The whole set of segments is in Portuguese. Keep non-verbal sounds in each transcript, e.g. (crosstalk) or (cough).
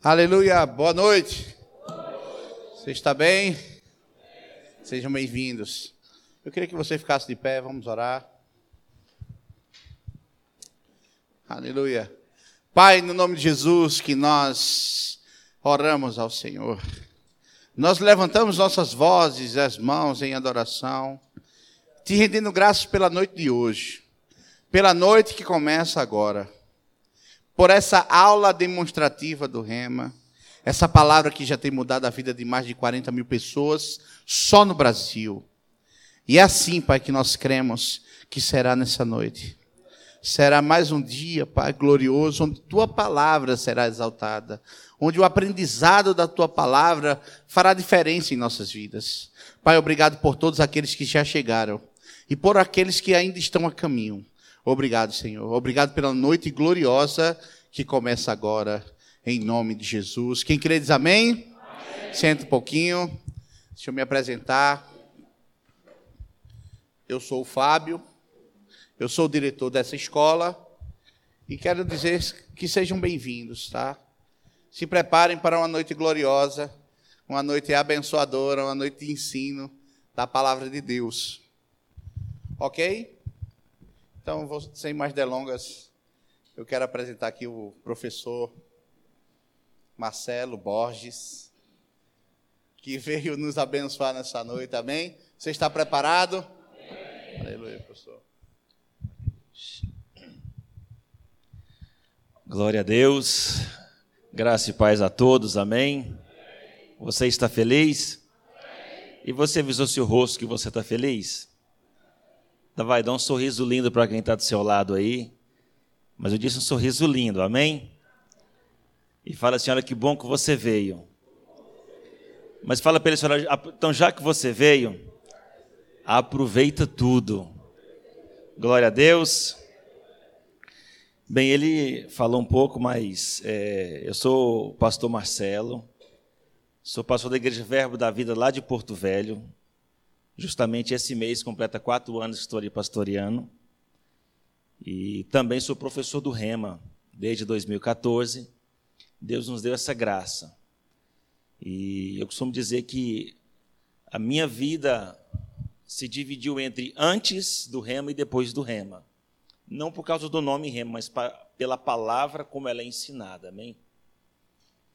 Aleluia, boa noite. Você está bem? Sejam bem-vindos. Eu queria que você ficasse de pé, vamos orar. Aleluia. Pai, no nome de Jesus, que nós oramos ao Senhor. Nós levantamos nossas vozes, as mãos em adoração, te rendendo graças pela noite de hoje, pela noite que começa agora por essa aula demonstrativa do Rema, essa palavra que já tem mudado a vida de mais de 40 mil pessoas só no Brasil. E é assim, Pai, que nós cremos que será nessa noite. Será mais um dia, Pai, glorioso, onde Tua palavra será exaltada, onde o aprendizado da Tua palavra fará diferença em nossas vidas. Pai, obrigado por todos aqueles que já chegaram e por aqueles que ainda estão a caminho. Obrigado, Senhor. Obrigado pela noite gloriosa que começa agora, em nome de Jesus. Quem crê diz amém? amém. Senta um pouquinho. Deixa eu me apresentar. Eu sou o Fábio. Eu sou o diretor dessa escola. E quero dizer que sejam bem-vindos, tá? Se preparem para uma noite gloriosa, uma noite abençoadora, uma noite de ensino da palavra de Deus. Ok? Então, sem mais delongas, eu quero apresentar aqui o professor Marcelo Borges, que veio nos abençoar nessa noite, amém? Você está preparado? Amém. Aleluia, professor. Glória a Deus, graça e paz a todos, amém? Você está feliz? E você avisou seu rosto que você está feliz? Vai, dá um sorriso lindo para quem está do seu lado aí. Mas eu disse um sorriso lindo, amém? E fala assim: olha que bom que você veio. Mas fala para ele, senhora, então já que você veio, aproveita tudo. Glória a Deus. Bem, ele falou um pouco, mas é, eu sou o pastor Marcelo, sou pastor da Igreja Verbo da Vida lá de Porto Velho, Justamente esse mês completa quatro anos que estou ali. E também sou professor do Rema desde 2014. Deus nos deu essa graça. E eu costumo dizer que a minha vida se dividiu entre antes do Rema e depois do Rema. Não por causa do nome Rema, mas pela palavra como ela é ensinada, amém?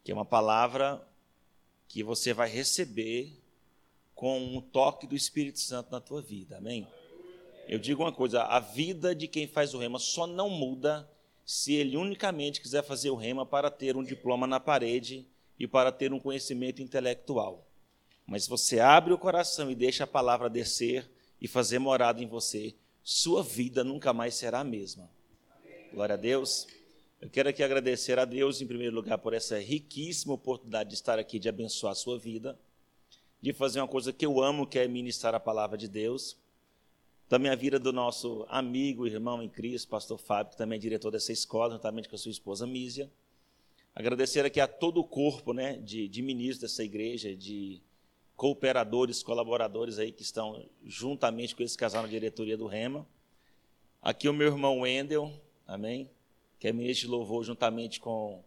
Que é uma palavra que você vai receber com o toque do Espírito Santo na tua vida. Amém? Eu digo uma coisa: a vida de quem faz o rema só não muda se ele unicamente quiser fazer o rema para ter um diploma na parede e para ter um conhecimento intelectual. Mas você abre o coração e deixa a palavra descer e fazer morada em você, sua vida nunca mais será a mesma. Glória a Deus. Eu quero aqui agradecer a Deus, em primeiro lugar, por essa riquíssima oportunidade de estar aqui, de abençoar a sua vida de fazer uma coisa que eu amo, que é ministrar a palavra de Deus. Também a vida do nosso amigo, irmão em Cristo, pastor Fábio, que também é diretor dessa escola, juntamente com a sua esposa Mísia. Agradecer aqui a todo o corpo né, de, de ministros dessa igreja, de cooperadores, colaboradores aí que estão juntamente com esse casal na diretoria do Rema. Aqui o meu irmão Wendel, amém? Que é ministro de louvor juntamente com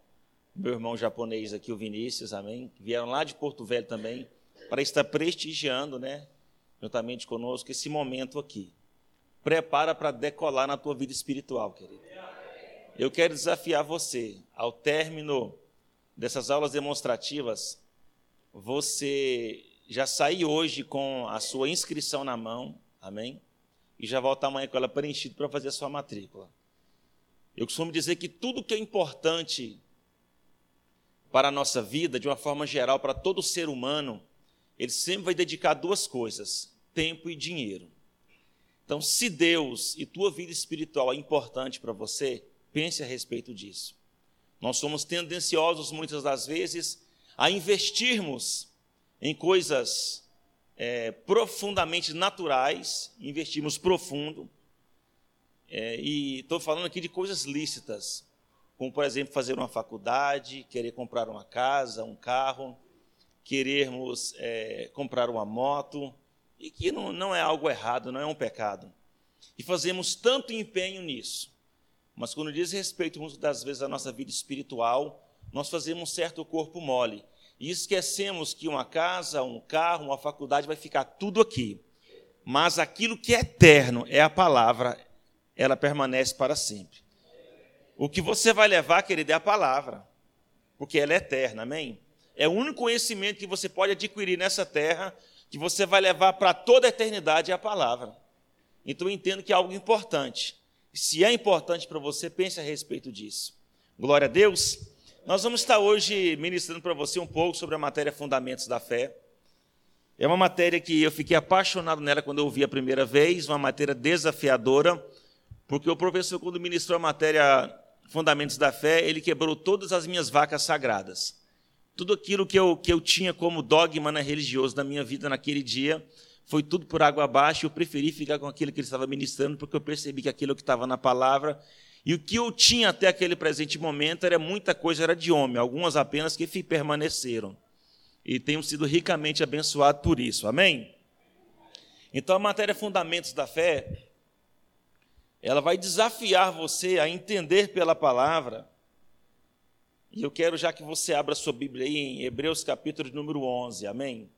meu irmão japonês aqui, o Vinícius, amém? Vieram lá de Porto Velho também para estar prestigiando, né, juntamente conosco, esse momento aqui. Prepara para decolar na tua vida espiritual, querido. Eu quero desafiar você, ao término dessas aulas demonstrativas, você já sair hoje com a sua inscrição na mão, amém? E já voltar amanhã com ela preenchida para fazer a sua matrícula. Eu costumo dizer que tudo que é importante para a nossa vida, de uma forma geral, para todo ser humano, ele sempre vai dedicar duas coisas: tempo e dinheiro. Então, se Deus e tua vida espiritual é importante para você, pense a respeito disso. Nós somos tendenciosos, muitas das vezes, a investirmos em coisas é, profundamente naturais, investimos profundo, é, e estou falando aqui de coisas lícitas, como, por exemplo, fazer uma faculdade, querer comprar uma casa, um carro, querermos é, comprar uma moto, e que não, não é algo errado, não é um pecado. E fazemos tanto empenho nisso. Mas quando diz respeito, muitas das vezes, à nossa vida espiritual, nós fazemos um certo corpo mole. E esquecemos que uma casa, um carro, uma faculdade vai ficar tudo aqui. Mas aquilo que é eterno é a palavra, ela permanece para sempre. O que você vai levar, querido, é a palavra, porque ela é eterna, amém? É o único conhecimento que você pode adquirir nessa terra, que você vai levar para toda a eternidade, é a palavra. Então eu entendo que é algo importante. Se é importante para você, pense a respeito disso. Glória a Deus. Nós vamos estar hoje ministrando para você um pouco sobre a matéria Fundamentos da Fé. É uma matéria que eu fiquei apaixonado nela quando eu ouvi a primeira vez, uma matéria desafiadora, porque o professor, quando ministrou a matéria Fundamentos da Fé, ele quebrou todas as minhas vacas sagradas. Tudo aquilo que eu, que eu tinha como dogma na religioso da minha vida naquele dia, foi tudo por água abaixo. Eu preferi ficar com aquilo que ele estava ministrando, porque eu percebi que aquilo que estava na palavra e o que eu tinha até aquele presente momento era muita coisa, era de homem, algumas apenas que permaneceram. E tenho sido ricamente abençoado por isso. Amém? Então a matéria Fundamentos da Fé, ela vai desafiar você a entender pela palavra. E eu quero já que você abra sua Bíblia aí em Hebreus capítulo número 11. Amém?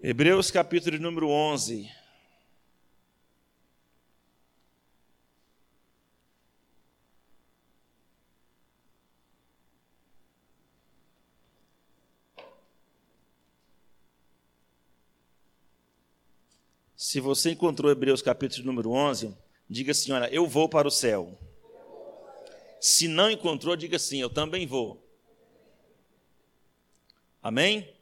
Hebreus capítulo número 11. Se você encontrou Hebreus capítulo número 11, diga assim: Olha, eu vou para o céu. Se não encontrou, diga assim: Eu também vou. Amém?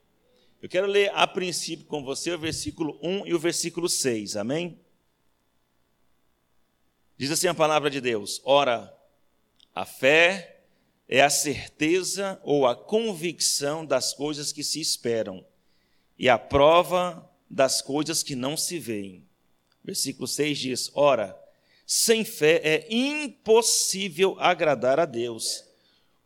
Eu quero ler a princípio com você o versículo 1 e o versículo 6, amém? Diz assim a palavra de Deus: Ora, a fé é a certeza ou a convicção das coisas que se esperam e a prova das coisas que não se veem. Versículo 6 diz: Ora, sem fé é impossível agradar a Deus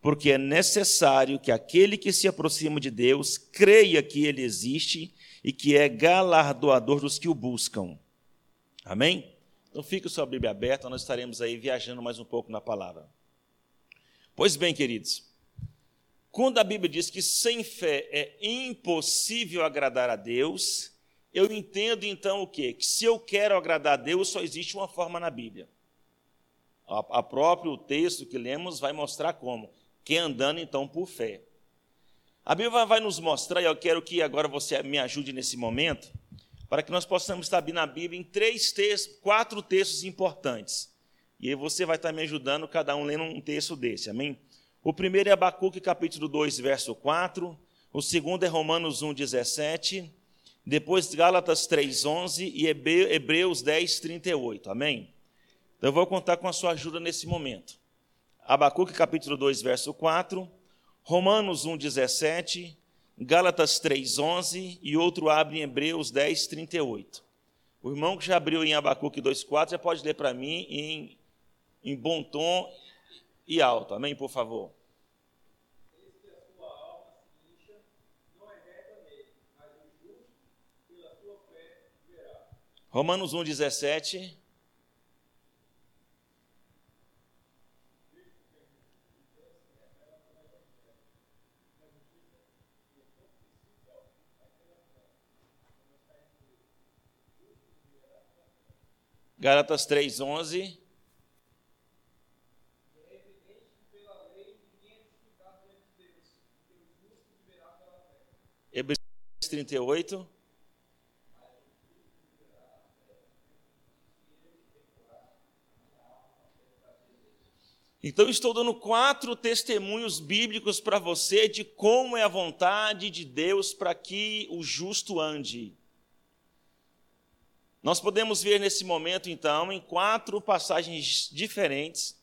porque é necessário que aquele que se aproxima de Deus creia que ele existe e que é galardoador dos que o buscam. Amém? Então fique sua Bíblia aberta, nós estaremos aí viajando mais um pouco na palavra. Pois bem, queridos, quando a Bíblia diz que sem fé é impossível agradar a Deus, eu entendo então o quê? Que se eu quero agradar a Deus, só existe uma forma na Bíblia. A, a próprio texto que lemos vai mostrar como que andando então por fé. A Bíblia vai nos mostrar, e eu quero que agora você me ajude nesse momento, para que nós possamos estar na Bíblia em três textos, quatro textos importantes. E aí você vai estar me ajudando, cada um lendo um texto desse, amém? O primeiro é Abacuque, capítulo 2, verso 4. O segundo é Romanos 1, 17. Depois Gálatas 3, 11 e Hebreus 10, 38, amém? Então eu vou contar com a sua ajuda nesse momento. Abacuque capítulo 2, verso 4, Romanos 1, 17, Gálatas 3, 11 e outro abre em Hebreus 10, 38. O irmão que já abriu em Abacuque 2, 4 já pode ler para mim em, em bom tom e alto. Amém, por favor. Romanos 1, 17. Gálatas 3:11 Hebreus 38 Então, estou dando quatro testemunhos bíblicos para você de como é a vontade de Deus para que o justo ande. Nós podemos ver nesse momento, então, em quatro passagens diferentes,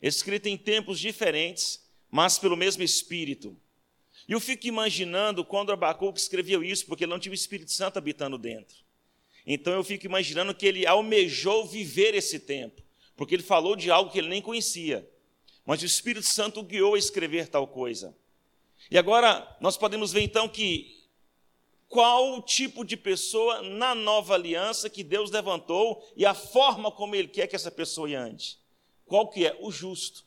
escritas em tempos diferentes, mas pelo mesmo Espírito. E eu fico imaginando quando Abacuque escreveu isso, porque ele não tinha o Espírito Santo habitando dentro. Então eu fico imaginando que ele almejou viver esse tempo, porque ele falou de algo que ele nem conhecia. Mas o Espírito Santo o guiou a escrever tal coisa. E agora nós podemos ver então que qual o tipo de pessoa na nova aliança que Deus levantou e a forma como Ele quer que essa pessoa ande. Qual que é? O justo.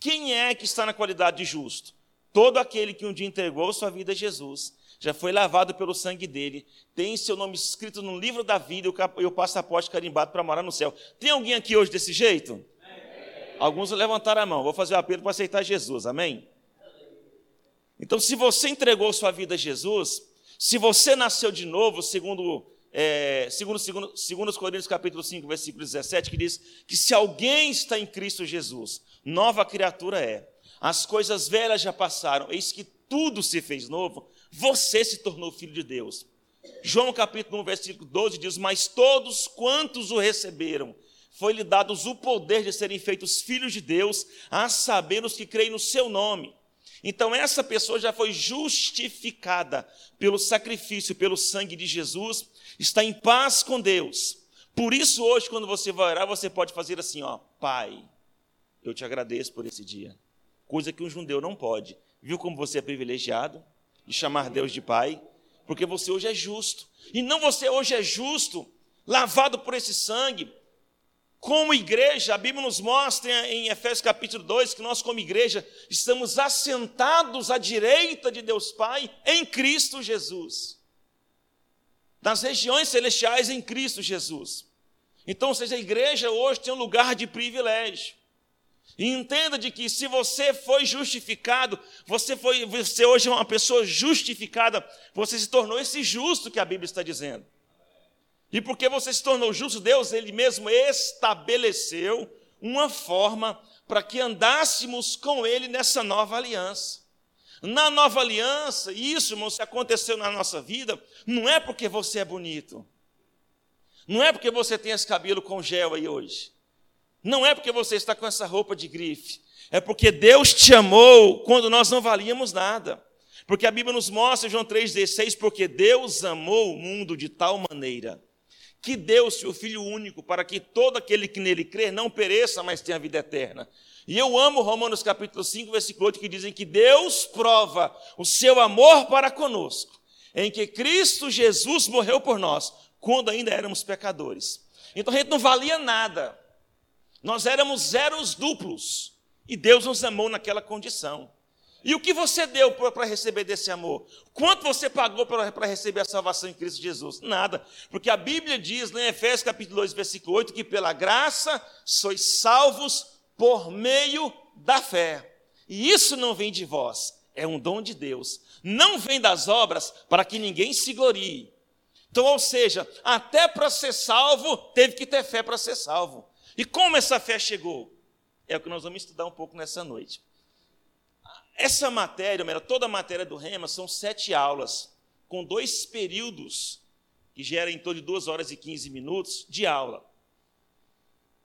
Quem é que está na qualidade de justo? Todo aquele que um dia entregou sua vida a Jesus, já foi lavado pelo sangue dele, tem seu nome escrito no livro da vida e o passaporte carimbado para morar no céu. Tem alguém aqui hoje desse jeito? Alguns levantaram a mão. Vou fazer o apelo para aceitar Jesus. Amém? Então, se você entregou sua vida a Jesus, se você nasceu de novo, segundo, é, segundo, segundo, segundo os Coríntios capítulo 5, versículo 17, que diz que se alguém está em Cristo Jesus, nova criatura é. As coisas velhas já passaram, eis que tudo se fez novo, você se tornou filho de Deus. João capítulo 1, versículo 12 diz: Mas todos quantos o receberam, foi-lhe dados o poder de serem feitos filhos de Deus, a saber os que creem no seu nome. Então, essa pessoa já foi justificada pelo sacrifício, pelo sangue de Jesus, está em paz com Deus. Por isso, hoje, quando você vai orar, você pode fazer assim: ó, Pai, eu te agradeço por esse dia. Coisa que um judeu não pode. Viu como você é privilegiado de chamar Deus de Pai? Porque você hoje é justo. E não você hoje é justo, lavado por esse sangue, como igreja, a Bíblia nos mostra em Efésios capítulo 2 que nós, como igreja, estamos assentados à direita de Deus Pai em Cristo Jesus. Nas regiões celestiais em Cristo Jesus. Então, ou seja, a igreja hoje tem um lugar de privilégio. E entenda de que se você foi justificado, você foi, você hoje é uma pessoa justificada, você se tornou esse justo que a Bíblia está dizendo. E porque você se tornou justo, Deus, Ele mesmo estabeleceu uma forma para que andássemos com Ele nessa nova aliança. Na nova aliança, isso, irmão, se aconteceu na nossa vida, não é porque você é bonito. Não é porque você tem esse cabelo com gel aí hoje. Não é porque você está com essa roupa de grife. É porque Deus te amou quando nós não valíamos nada. Porque a Bíblia nos mostra, João 3,16, porque Deus amou o mundo de tal maneira que deu seu Filho único para que todo aquele que nele crer não pereça, mas tenha vida eterna. E eu amo Romanos capítulo 5, versículo 8, que dizem que Deus prova o seu amor para conosco, em que Cristo Jesus morreu por nós, quando ainda éramos pecadores. Então a gente não valia nada. Nós éramos zeros duplos. E Deus nos amou naquela condição. E o que você deu para receber desse amor? Quanto você pagou para receber a salvação em Cristo Jesus? Nada. Porque a Bíblia diz, em Efésios capítulo 2, versículo 8, que pela graça sois salvos por meio da fé. E isso não vem de vós, é um dom de Deus. Não vem das obras para que ninguém se glorie. Então, ou seja, até para ser salvo, teve que ter fé para ser salvo. E como essa fé chegou? É o que nós vamos estudar um pouco nessa noite. Essa matéria, toda a matéria do Rema, são sete aulas, com dois períodos, que geram em torno de duas horas e quinze minutos de aula.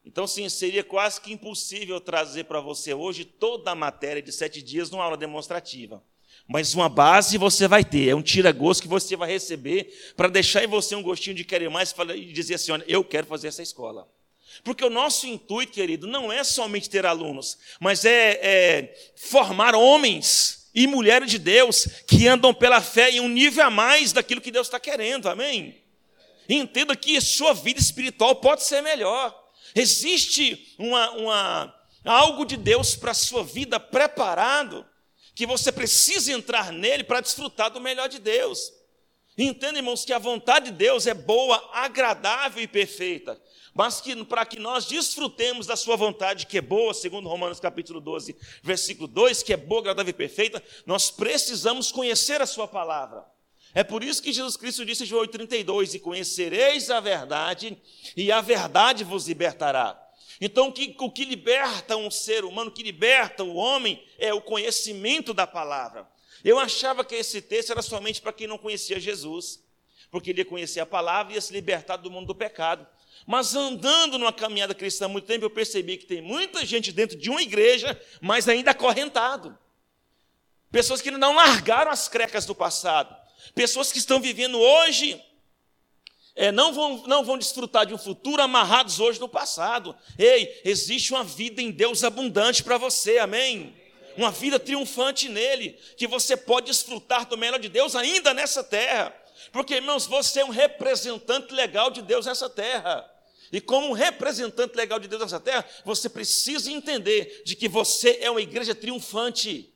Então, sim, seria quase que impossível trazer para você hoje toda a matéria de sete dias numa aula demonstrativa. Mas uma base você vai ter, é um tira-gosto que você vai receber para deixar em você um gostinho de querer mais e dizer assim: olha, eu quero fazer essa escola. Porque o nosso intuito, querido, não é somente ter alunos, mas é, é, formar homens e mulheres de Deus que andam pela fé em um nível a mais daquilo que Deus está querendo, amém? entenda que sua vida espiritual pode ser melhor. Existe uma, uma algo de Deus para a sua vida preparado, que você precisa entrar nele para desfrutar do melhor de Deus. Entenda, irmãos, que a vontade de Deus é boa, agradável e perfeita mas que para que nós desfrutemos da sua vontade, que é boa, segundo Romanos capítulo 12, versículo 2, que é boa, agradável e perfeita, nós precisamos conhecer a sua palavra. É por isso que Jesus Cristo disse em João 8,32: E conhecereis a verdade, e a verdade vos libertará. Então, o que, o que liberta um ser humano, o que liberta o homem, é o conhecimento da palavra. Eu achava que esse texto era somente para quem não conhecia Jesus, porque ele ia conhecer a palavra e ia se libertar do mundo do pecado. Mas andando numa caminhada cristã há muito tempo, eu percebi que tem muita gente dentro de uma igreja, mas ainda acorrentado. Pessoas que não largaram as crecas do passado. Pessoas que estão vivendo hoje, é, não, vão, não vão desfrutar de um futuro amarrados hoje no passado. Ei, existe uma vida em Deus abundante para você, amém? Uma vida triunfante nele, que você pode desfrutar do melhor de Deus ainda nessa terra. Porque, irmãos, você é um representante legal de Deus nessa terra. E como um representante legal de Deus nessa terra, você precisa entender de que você é uma igreja triunfante,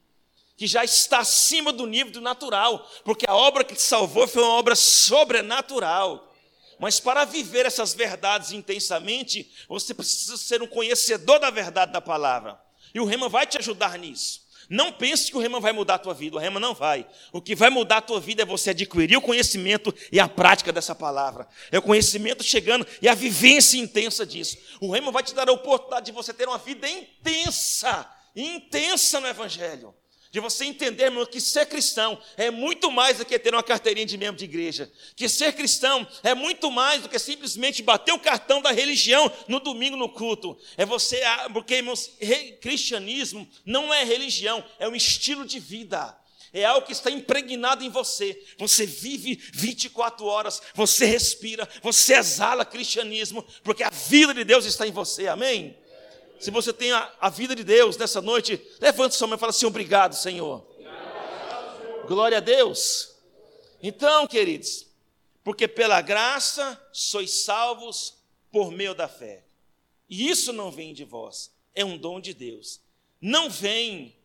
que já está acima do nível do natural, porque a obra que te salvou foi uma obra sobrenatural. Mas para viver essas verdades intensamente, você precisa ser um conhecedor da verdade da palavra. E o Rema vai te ajudar nisso. Não pense que o rema vai mudar a tua vida, o rema não vai. O que vai mudar a tua vida é você adquirir o conhecimento e a prática dessa palavra. É o conhecimento chegando e a vivência intensa disso. O rema vai te dar a oportunidade de você ter uma vida intensa, intensa no evangelho de você entender, meu, que ser cristão é muito mais do que ter uma carteirinha de membro de igreja. Que ser cristão é muito mais do que simplesmente bater o cartão da religião no domingo no culto. É você, ah, porque, irmãos, cristianismo não é religião, é um estilo de vida. É algo que está impregnado em você. Você vive 24 horas, você respira, você exala cristianismo, porque a vida de Deus está em você. Amém? Se você tem a, a vida de Deus nessa noite, levante sua mão e fala assim: Obrigado, Senhor. Glória a Deus. Então, queridos, porque pela graça sois salvos por meio da fé. E isso não vem de vós, é um dom de Deus. Não vem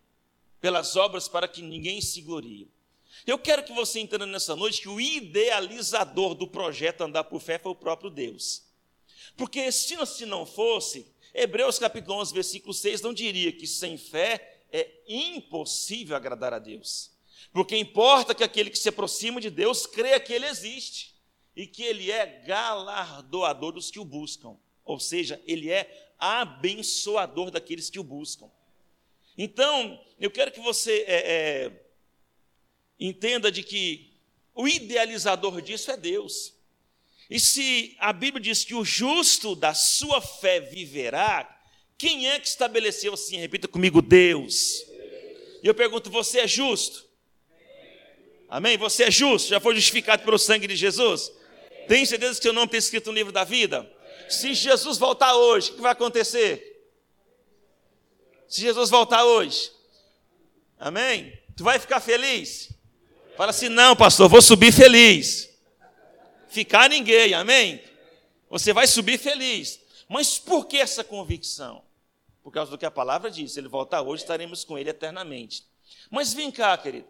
pelas obras para que ninguém se glorie. Eu quero que você entenda nessa noite que o idealizador do projeto Andar por Fé foi o próprio Deus. Porque se não fosse, Hebreus capítulo 11, versículo 6 não diria que sem fé é impossível agradar a Deus. Porque importa que aquele que se aproxima de Deus creia que ele existe e que ele é galardoador dos que o buscam. Ou seja, ele é abençoador daqueles que o buscam. Então, eu quero que você é, é, entenda de que o idealizador disso é Deus. E se a Bíblia diz que o justo da sua fé viverá, quem é que estabeleceu assim? Repita comigo, Deus. E eu pergunto: você é justo? Amém? Você é justo? Já foi justificado pelo sangue de Jesus? Tem certeza que seu nome está escrito no livro da vida? Se Jesus voltar hoje, o que vai acontecer? Se Jesus voltar hoje, amém? Tu vai ficar feliz? Fala assim: não, pastor, vou subir feliz ficar ninguém, amém? Você vai subir feliz. Mas por que essa convicção? Por causa do que a palavra diz: ele voltar hoje, estaremos com ele eternamente. Mas vem cá, querido.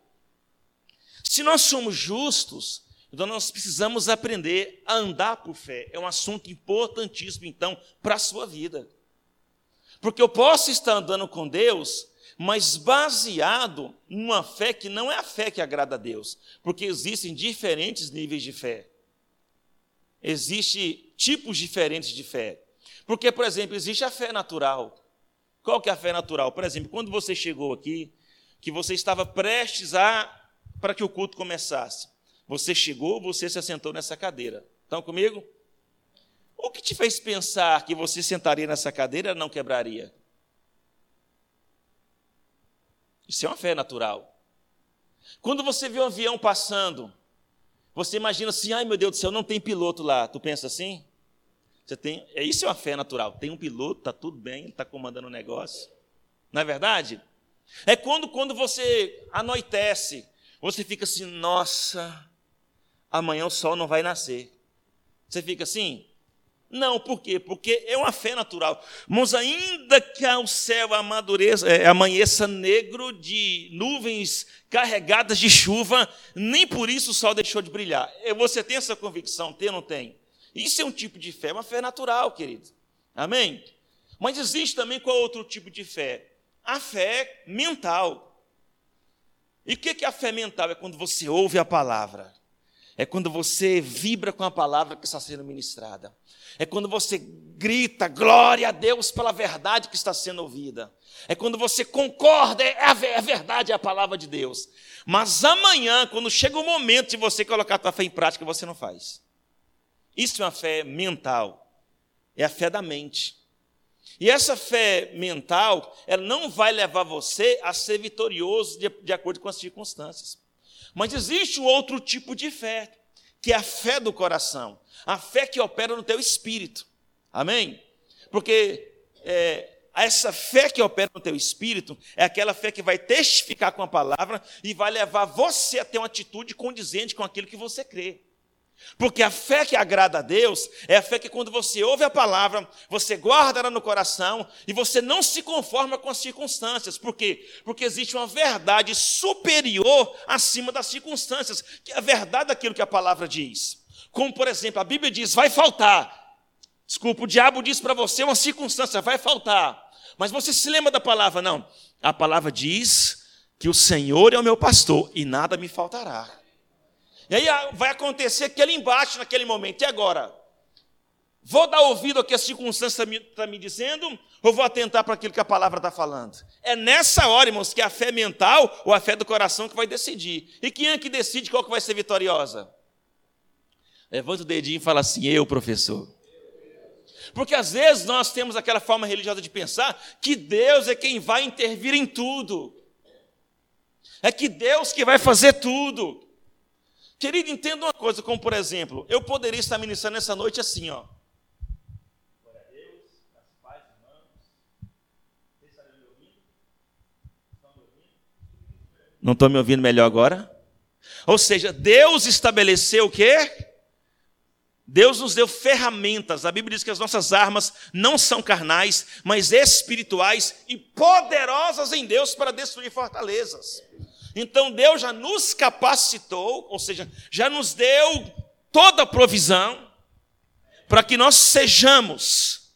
Se nós somos justos, então nós precisamos aprender a andar por fé. É um assunto importantíssimo, então, para a sua vida. Porque eu posso estar andando com Deus, mas baseado numa fé que não é a fé que agrada a Deus. Porque existem diferentes níveis de fé. Existem tipos diferentes de fé. Porque, por exemplo, existe a fé natural. Qual que é a fé natural? Por exemplo, quando você chegou aqui, que você estava prestes a para que o culto começasse. Você chegou, você se assentou nessa cadeira. Estão comigo? O que te fez pensar que você sentaria nessa cadeira não quebraria? Isso é uma fé natural. Quando você vê um avião passando, você imagina assim, ai meu Deus do céu, não tem piloto lá. Tu pensa assim? Você tem, é isso é uma fé natural. Tem um piloto, tá tudo bem, ele está comandando o negócio. Não é verdade? É quando, quando você anoitece, você fica assim, nossa, amanhã o sol não vai nascer. Você fica assim? Não, por quê? Porque é uma fé natural. Mas ainda que o céu amadureça, é, amanheça negro de nuvens carregadas de chuva, nem por isso o sol deixou de brilhar. É, você tem essa convicção? Tem ou não tem? Isso é um tipo de fé, uma fé natural, querido. Amém? Mas existe também qual outro tipo de fé? A fé mental. E o que é a fé mental? É quando você ouve a palavra. É quando você vibra com a palavra que está sendo ministrada. É quando você grita glória a Deus pela verdade que está sendo ouvida. É quando você concorda, é a verdade, é a palavra de Deus. Mas amanhã, quando chega o momento de você colocar a tua fé em prática, você não faz. Isso é uma fé mental. É a fé da mente. E essa fé mental, ela não vai levar você a ser vitorioso de, de acordo com as circunstâncias. Mas existe um outro tipo de fé, que é a fé do coração, a fé que opera no teu espírito. Amém? Porque é, essa fé que opera no teu espírito é aquela fé que vai testificar com a palavra e vai levar você a ter uma atitude condizente com aquilo que você crê. Porque a fé que agrada a Deus é a fé que, quando você ouve a palavra, você guarda ela no coração e você não se conforma com as circunstâncias. Por quê? Porque existe uma verdade superior acima das circunstâncias, que é a verdade daquilo que a palavra diz. Como, por exemplo, a Bíblia diz: vai faltar. Desculpa, o diabo diz para você uma circunstância, vai faltar. Mas você se lembra da palavra? Não. A palavra diz que o Senhor é o meu pastor e nada me faltará. E aí ah, vai acontecer aquele embaixo naquele momento. E agora? Vou dar ouvido ao que a circunstância está me, tá me dizendo ou vou atentar para aquilo que a palavra está falando? É nessa hora, irmãos, que a fé mental ou a fé do coração que vai decidir. E quem é que decide qual que vai ser vitoriosa? Levanta o dedinho e fala assim: Eu, professor. Porque às vezes nós temos aquela forma religiosa de pensar que Deus é quem vai intervir em tudo. É que Deus que vai fazer tudo. Querido, entenda uma coisa, como por exemplo, eu poderia estar ministrando essa noite assim, ó. Não estão me ouvindo melhor agora? Ou seja, Deus estabeleceu o quê? Deus nos deu ferramentas. A Bíblia diz que as nossas armas não são carnais, mas espirituais e poderosas em Deus para destruir fortalezas. Então Deus já nos capacitou, ou seja, já nos deu toda a provisão para que nós sejamos,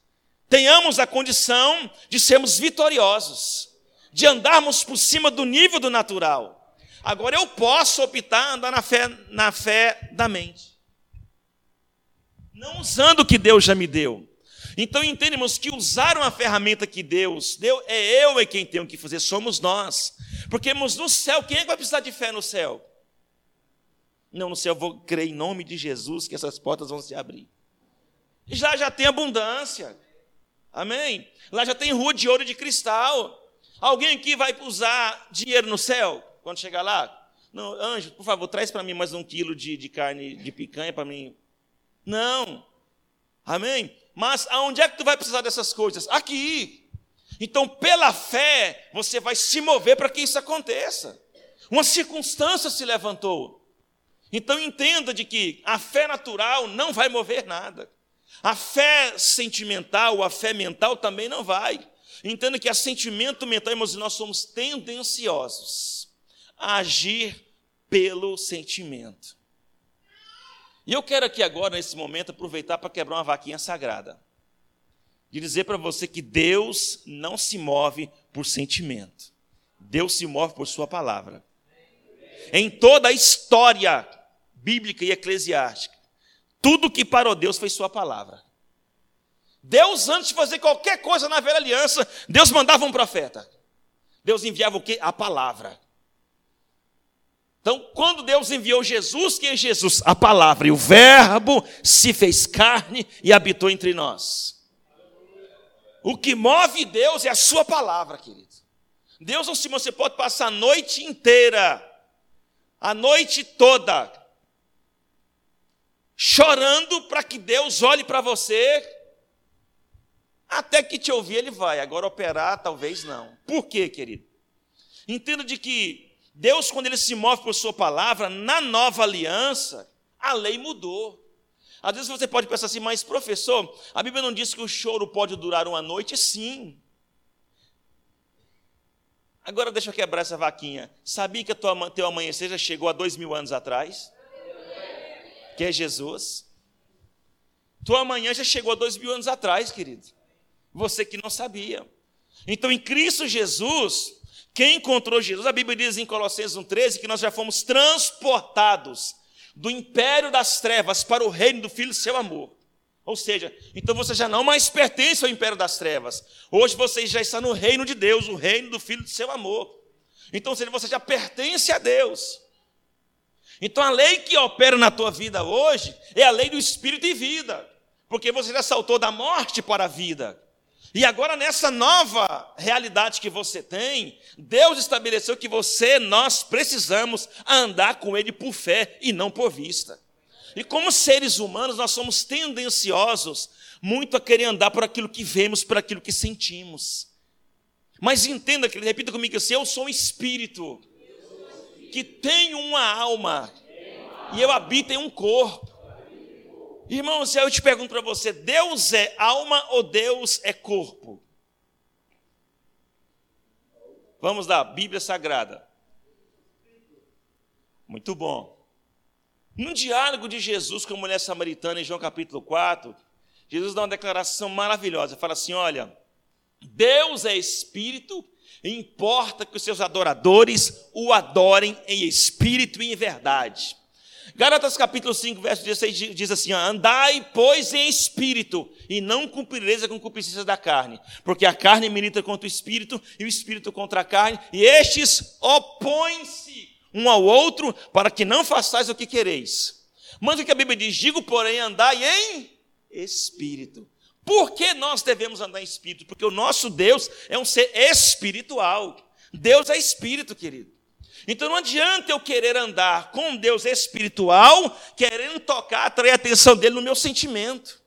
tenhamos a condição de sermos vitoriosos, de andarmos por cima do nível do natural. Agora eu posso optar andar na fé, na fé da mente. Não usando o que Deus já me deu. Então entendemos que usar uma ferramenta que Deus deu, é eu é quem tenho que fazer, somos nós. Porque irmãos, no céu, quem é que vai precisar de fé no céu? Não, no céu eu vou crer em nome de Jesus que essas portas vão se abrir. Já já tem abundância. Amém? Lá já tem rua de ouro e de cristal. Alguém aqui vai usar dinheiro no céu quando chegar lá? Não, anjo, por favor, traz para mim mais um quilo de, de carne de picanha para mim. Não. Amém? Mas aonde é que tu vai precisar dessas coisas? Aqui. Então, pela fé, você vai se mover para que isso aconteça. Uma circunstância se levantou. Então, entenda de que a fé natural não vai mover nada. A fé sentimental, a fé mental também não vai. Entenda que a sentimento mental, irmãos, nós somos tendenciosos a agir pelo sentimento. E eu quero aqui agora, nesse momento, aproveitar para quebrar uma vaquinha sagrada de dizer para você que Deus não se move por sentimento. Deus se move por Sua palavra. Em toda a história bíblica e eclesiástica, tudo que parou Deus foi Sua palavra. Deus, antes de fazer qualquer coisa na velha aliança, Deus mandava um profeta. Deus enviava o quê? A palavra. Então, quando Deus enviou Jesus, quem é Jesus? A palavra. E o Verbo se fez carne e habitou entre nós. O que move Deus é a sua palavra, querido. Deus não se você pode passar a noite inteira, a noite toda, chorando para que Deus olhe para você, até que te ouvir ele vai, agora operar talvez não. Por quê, querido? Entenda de que Deus, quando ele se move por sua palavra, na nova aliança, a lei mudou. Às vezes você pode pensar assim, mas professor, a Bíblia não diz que o choro pode durar uma noite? Sim. Agora deixa eu quebrar essa vaquinha. Sabia que a tua, teu amanhecer já chegou há dois mil anos atrás? Que é Jesus. Tua amanhã já chegou há dois mil anos atrás, querido. Você que não sabia. Então, em Cristo Jesus, quem encontrou Jesus, a Bíblia diz em Colossenses 1,13 que nós já fomos transportados do império das trevas para o reino do Filho seu amor. Ou seja, então você já não mais pertence ao império das trevas. Hoje você já está no reino de Deus, o reino do Filho do seu amor. Então você já pertence a Deus. Então a lei que opera na tua vida hoje é a lei do espírito e vida, porque você já saltou da morte para a vida. E agora, nessa nova realidade que você tem, Deus estabeleceu que você, nós precisamos andar com Ele por fé e não por vista. E como seres humanos, nós somos tendenciosos muito a querer andar por aquilo que vemos, por aquilo que sentimos. Mas entenda, que repita comigo assim: eu sou um espírito que tem uma alma e eu habito em um corpo. Irmãos, eu te pergunto para você: Deus é alma ou Deus é corpo? Vamos lá, Bíblia Sagrada. Muito bom. No diálogo de Jesus com a mulher samaritana, em João capítulo 4, Jesus dá uma declaração maravilhosa. Fala assim: olha, Deus é espírito, importa que os seus adoradores o adorem em espírito e em verdade. Gálatas capítulo 5, verso 16 diz assim: Andai, pois, em espírito, e não cumprireis a concupiscência da carne, porque a carne milita contra o espírito, e o espírito contra a carne, e estes opõem-se um ao outro, para que não façais o que quereis. Mas o que a Bíblia diz: Digo, porém, andai em espírito. Por que nós devemos andar em espírito? Porque o nosso Deus é um ser espiritual. Deus é espírito, querido. Então não adianta eu querer andar com Deus espiritual, querendo tocar, atrair a atenção dele no meu sentimento.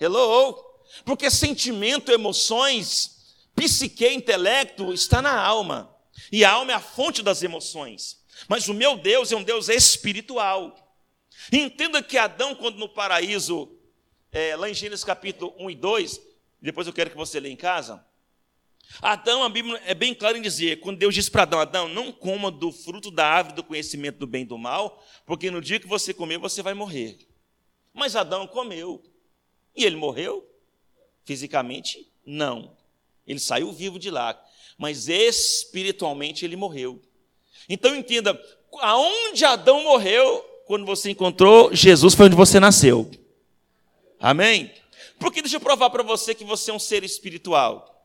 Hello? Porque sentimento, emoções, psique, intelecto está na alma. E a alma é a fonte das emoções. Mas o meu Deus é um Deus espiritual. Entenda que Adão, quando no paraíso, é, lá em Gênesis capítulo 1 e 2, depois eu quero que você lê em casa, Adão, a Bíblia é bem clara em dizer, quando Deus disse para Adão, Adão, não coma do fruto da árvore do conhecimento do bem e do mal, porque no dia que você comer, você vai morrer. Mas Adão comeu. E ele morreu? Fisicamente, não. Ele saiu vivo de lá. Mas espiritualmente ele morreu. Então entenda, aonde Adão morreu, quando você encontrou Jesus, foi onde você nasceu. Amém? Porque deixa eu provar para você que você é um ser espiritual.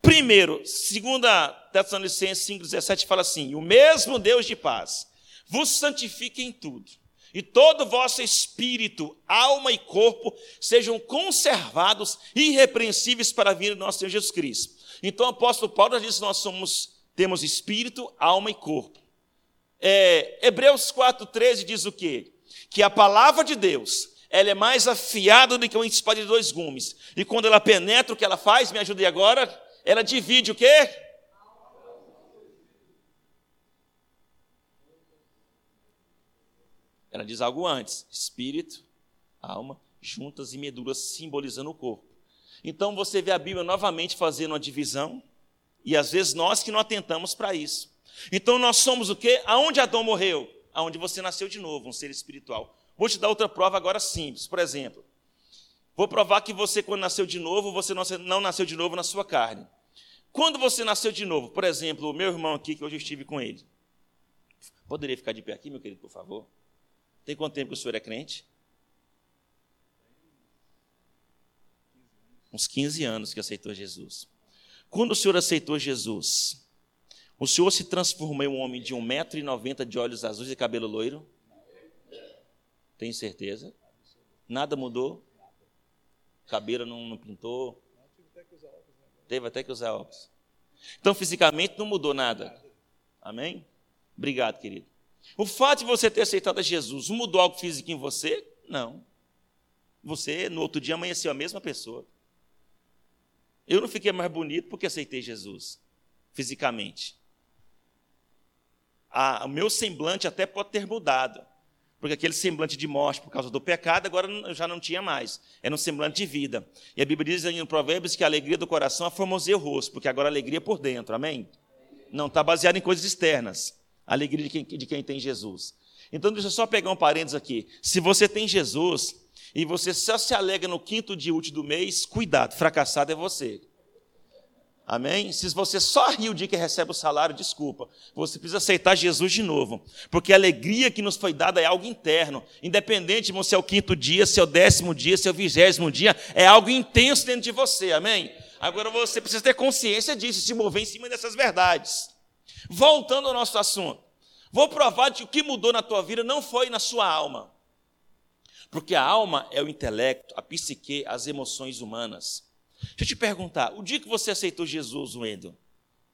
Primeiro, segunda Tessalonicenses 5,17 fala assim: o mesmo Deus de paz vos santifique em tudo, e todo o vosso espírito, alma e corpo sejam conservados irrepreensíveis para a vinda do nosso Senhor Jesus Cristo. Então o apóstolo Paulo diz nós somos, temos espírito, alma e corpo. É, Hebreus 4,13 diz o quê? Que a palavra de Deus ela é mais afiada do que uma espada de dois gumes. E quando ela penetra, o que ela faz? Me ajude agora ela divide o quê? Ela diz algo antes: espírito, alma, juntas e medulas, simbolizando o corpo. Então você vê a Bíblia novamente fazendo uma divisão, e às vezes nós que não atentamos para isso. Então nós somos o quê? Aonde Adão morreu? Aonde você nasceu de novo, um ser espiritual. Vou te dar outra prova agora simples. Por exemplo, vou provar que você, quando nasceu de novo, você não nasceu de novo na sua carne. Quando você nasceu de novo, por exemplo, o meu irmão aqui, que hoje eu estive com ele. Poderia ficar de pé aqui, meu querido, por favor? Tem quanto tempo que o senhor é crente? Uns 15 anos que aceitou Jesus. Quando o senhor aceitou Jesus, o senhor se transformou em um homem de 1,90m de olhos azuis e cabelo loiro? Tem certeza? Nada mudou? Cabelo não, não pintou? Teve até que usar óculos. Então, fisicamente, não mudou nada. Amém? Obrigado, querido. O fato de você ter aceitado a Jesus mudou algo físico em você? Não. Você, no outro dia, amanheceu a mesma pessoa. Eu não fiquei mais bonito porque aceitei Jesus, fisicamente. Ah, o meu semblante até pode ter mudado, porque aquele semblante de morte por causa do pecado, agora já não tinha mais. Era um semblante de vida. E a Bíblia diz em Provérbios que a alegria do coração aformoseia o rosto, porque agora a alegria é por dentro, amém? Não está baseado em coisas externas. A alegria de quem, de quem tem Jesus. Então, deixa eu só pegar um parênteses aqui. Se você tem Jesus e você só se alegra no quinto dia útil do mês, cuidado, fracassado é você. Amém? Se você só riu o dia que recebe o salário, desculpa. Você precisa aceitar Jesus de novo. Porque a alegria que nos foi dada é algo interno. Independente se é o quinto dia, se é o décimo dia, se é o vigésimo dia, é algo intenso dentro de você. Amém? Agora você precisa ter consciência disso, se mover em cima dessas verdades. Voltando ao nosso assunto. Vou provar que o que mudou na tua vida não foi na sua alma. Porque a alma é o intelecto, a psique, as emoções humanas. Deixa eu te perguntar, o dia que você aceitou Jesus, Wendel,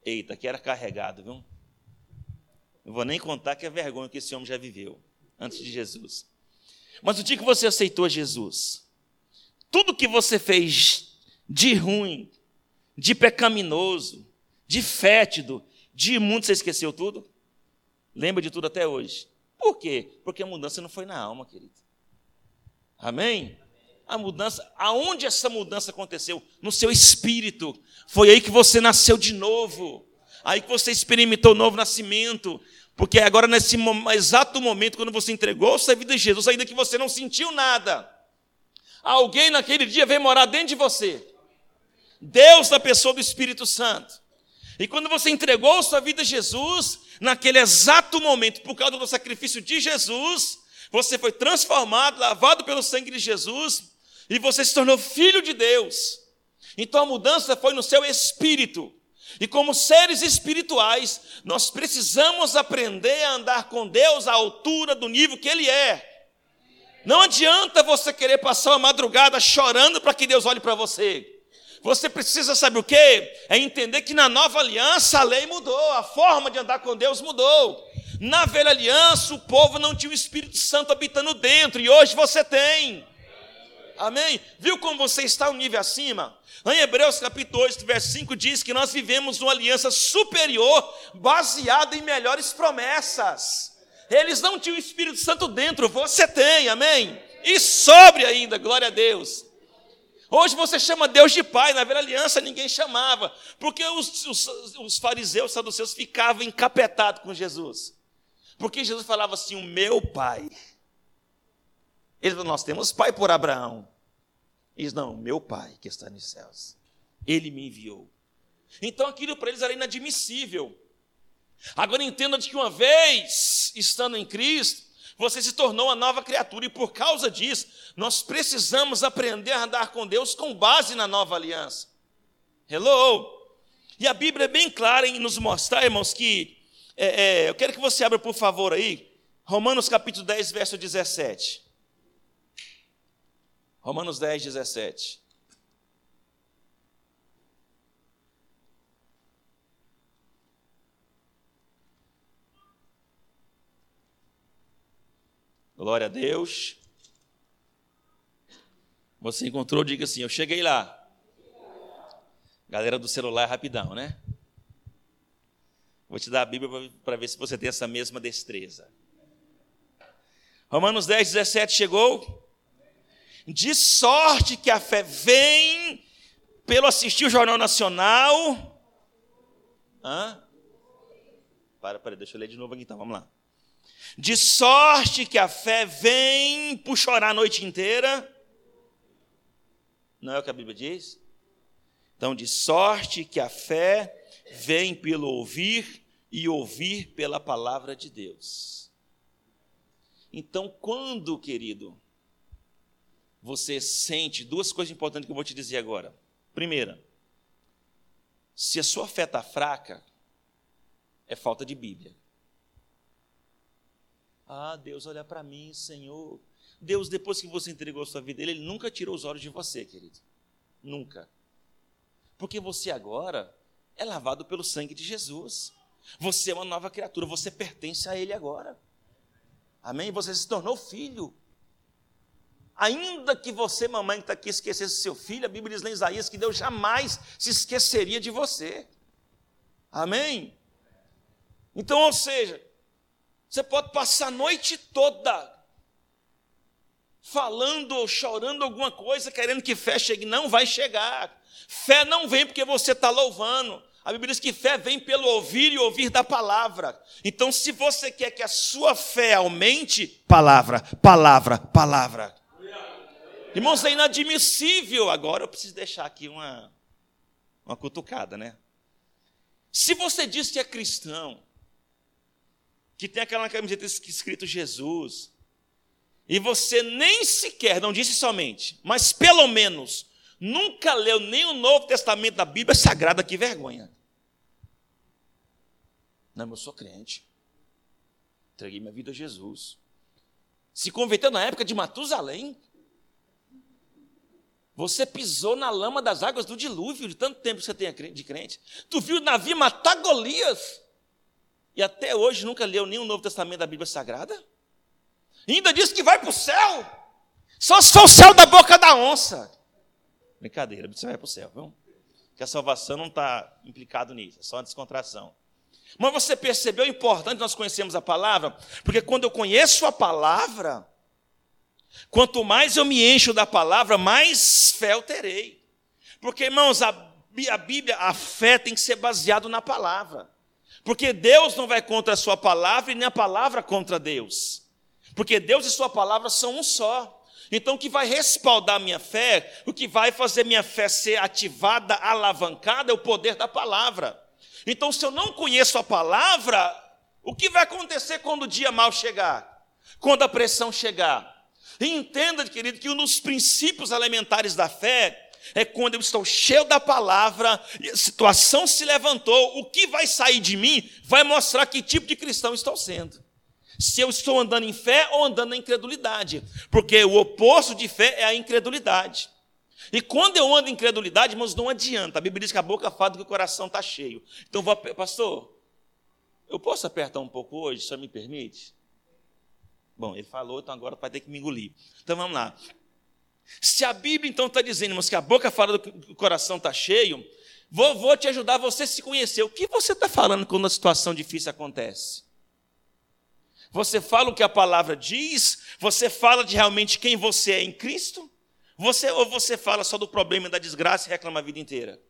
eita, que era carregado, viu? Não vou nem contar que é vergonha que esse homem já viveu antes de Jesus. Mas o dia que você aceitou Jesus, tudo que você fez de ruim, de pecaminoso, de fétido, de imundo, você esqueceu tudo? Lembra de tudo até hoje. Por quê? Porque a mudança não foi na alma, querido. Amém? A mudança, aonde essa mudança aconteceu? No seu espírito. Foi aí que você nasceu de novo. Aí que você experimentou o novo nascimento. Porque agora, nesse exato momento, quando você entregou sua vida a Jesus, ainda que você não sentiu nada, alguém naquele dia veio morar dentro de você. Deus da pessoa do Espírito Santo. E quando você entregou sua vida a Jesus, naquele exato momento, por causa do sacrifício de Jesus, você foi transformado, lavado pelo sangue de Jesus, e você se tornou filho de Deus. Então a mudança foi no seu espírito. E como seres espirituais, nós precisamos aprender a andar com Deus à altura do nível que Ele é. Não adianta você querer passar uma madrugada chorando para que Deus olhe para você. Você precisa, saber o quê? É entender que na nova aliança a lei mudou, a forma de andar com Deus mudou. Na velha aliança o povo não tinha o Espírito Santo habitando dentro, e hoje você tem. Amém? Viu como você está um nível acima? Em Hebreus capítulo 8, verso 5 diz que nós vivemos uma aliança superior, baseada em melhores promessas. Eles não tinham o Espírito Santo dentro, você tem, amém? E sobre ainda, glória a Deus. Hoje você chama Deus de Pai, na velha aliança ninguém chamava, porque os, os, os fariseus, saduceus ficavam encapetados com Jesus. Porque Jesus falava assim: O meu Pai. Ele falou: Nós temos Pai por Abraão. Ele diz: Não, meu Pai que está nos céus. Ele me enviou. Então aquilo para eles era inadmissível. Agora entenda de que uma vez estando em Cristo, você se tornou uma nova criatura, e por causa disso, nós precisamos aprender a andar com Deus com base na nova aliança. Hello! E a Bíblia é bem clara em nos mostrar, irmãos, que. É, é, eu quero que você abra, por favor, aí, Romanos capítulo 10, verso 17. Romanos 10, 17. Glória a Deus. Você encontrou, diga assim: Eu cheguei lá. Galera do celular, rapidão, né? Vou te dar a Bíblia para ver se você tem essa mesma destreza. Romanos 10, 17 chegou. De sorte que a fé vem pelo assistir o Jornal Nacional. Hã? Para, para, deixa eu ler de novo aqui então, vamos lá. De sorte que a fé vem por chorar a noite inteira. Não é o que a Bíblia diz? Então, de sorte que a fé vem pelo ouvir e ouvir pela palavra de Deus. Então, quando, querido, você sente duas coisas importantes que eu vou te dizer agora. Primeira, se a sua fé está fraca, é falta de Bíblia. Ah, Deus, olha para mim, Senhor. Deus, depois que você entregou a sua vida, Ele nunca tirou os olhos de você, querido. Nunca. Porque você agora é lavado pelo sangue de Jesus. Você é uma nova criatura, você pertence a Ele agora. Amém? Você se tornou filho. Ainda que você, mamãe que está aqui, esquecesse seu filho, a Bíblia diz em Isaías que Deus jamais se esqueceria de você. Amém? Então, ou seja, você pode passar a noite toda falando ou chorando alguma coisa, querendo que fé chegue. Não vai chegar. Fé não vem porque você está louvando. A Bíblia diz que fé vem pelo ouvir e ouvir da palavra. Então, se você quer que a sua fé aumente, palavra, palavra, palavra. Irmãos, é inadmissível. Agora eu preciso deixar aqui uma, uma cutucada, né? Se você diz que é cristão, que tem aquela camiseta escrito Jesus, e você nem sequer, não disse somente, mas pelo menos, nunca leu nem o Novo Testamento da Bíblia Sagrada, que vergonha. Não, eu sou crente. Entreguei minha vida a Jesus. Se converteu na época de Matusalém. Você pisou na lama das águas do dilúvio, de tanto tempo que você tem de crente. Tu viu Davi matar Golias. E até hoje nunca leu nenhum Novo Testamento da Bíblia Sagrada? ainda diz que vai para o céu. Só se for o céu da boca da onça. Brincadeira, você vai para o céu, viu? Que a salvação não está implicado nisso, é só uma descontração. Mas você percebeu o importante nós conhecemos a palavra? Porque quando eu conheço a palavra, quanto mais eu me encho da palavra, mais fé eu terei. Porque, irmãos, a, a Bíblia, a fé tem que ser baseada na palavra. Porque Deus não vai contra a sua palavra e nem a palavra contra Deus. Porque Deus e sua palavra são um só. Então, o que vai respaldar minha fé, o que vai fazer minha fé ser ativada, alavancada, é o poder da palavra. Então, se eu não conheço a palavra, o que vai acontecer quando o dia mal chegar? Quando a pressão chegar? Entenda, querido, que um dos princípios elementares da fé é quando eu estou cheio da palavra, a situação se levantou, o que vai sair de mim vai mostrar que tipo de cristão estou sendo se eu estou andando em fé ou andando na incredulidade. Porque o oposto de fé é a incredulidade. E quando eu ando em incredulidade, irmãos, não adianta. A Bíblia diz que a boca fala que o coração está cheio. Então, vou, pastor, eu posso apertar um pouco hoje, se me permite? Bom, ele falou, então agora vai ter que me engolir. Então vamos lá. Se a Bíblia então está dizendo, irmãos, que a boca fala que o coração está cheio, vou, vou te ajudar você a se conhecer. O que você está falando quando a situação difícil acontece? Você fala o que a palavra diz? Você fala de realmente quem você é em Cristo? Você ou você fala só do problema da desgraça e reclama a vida inteira?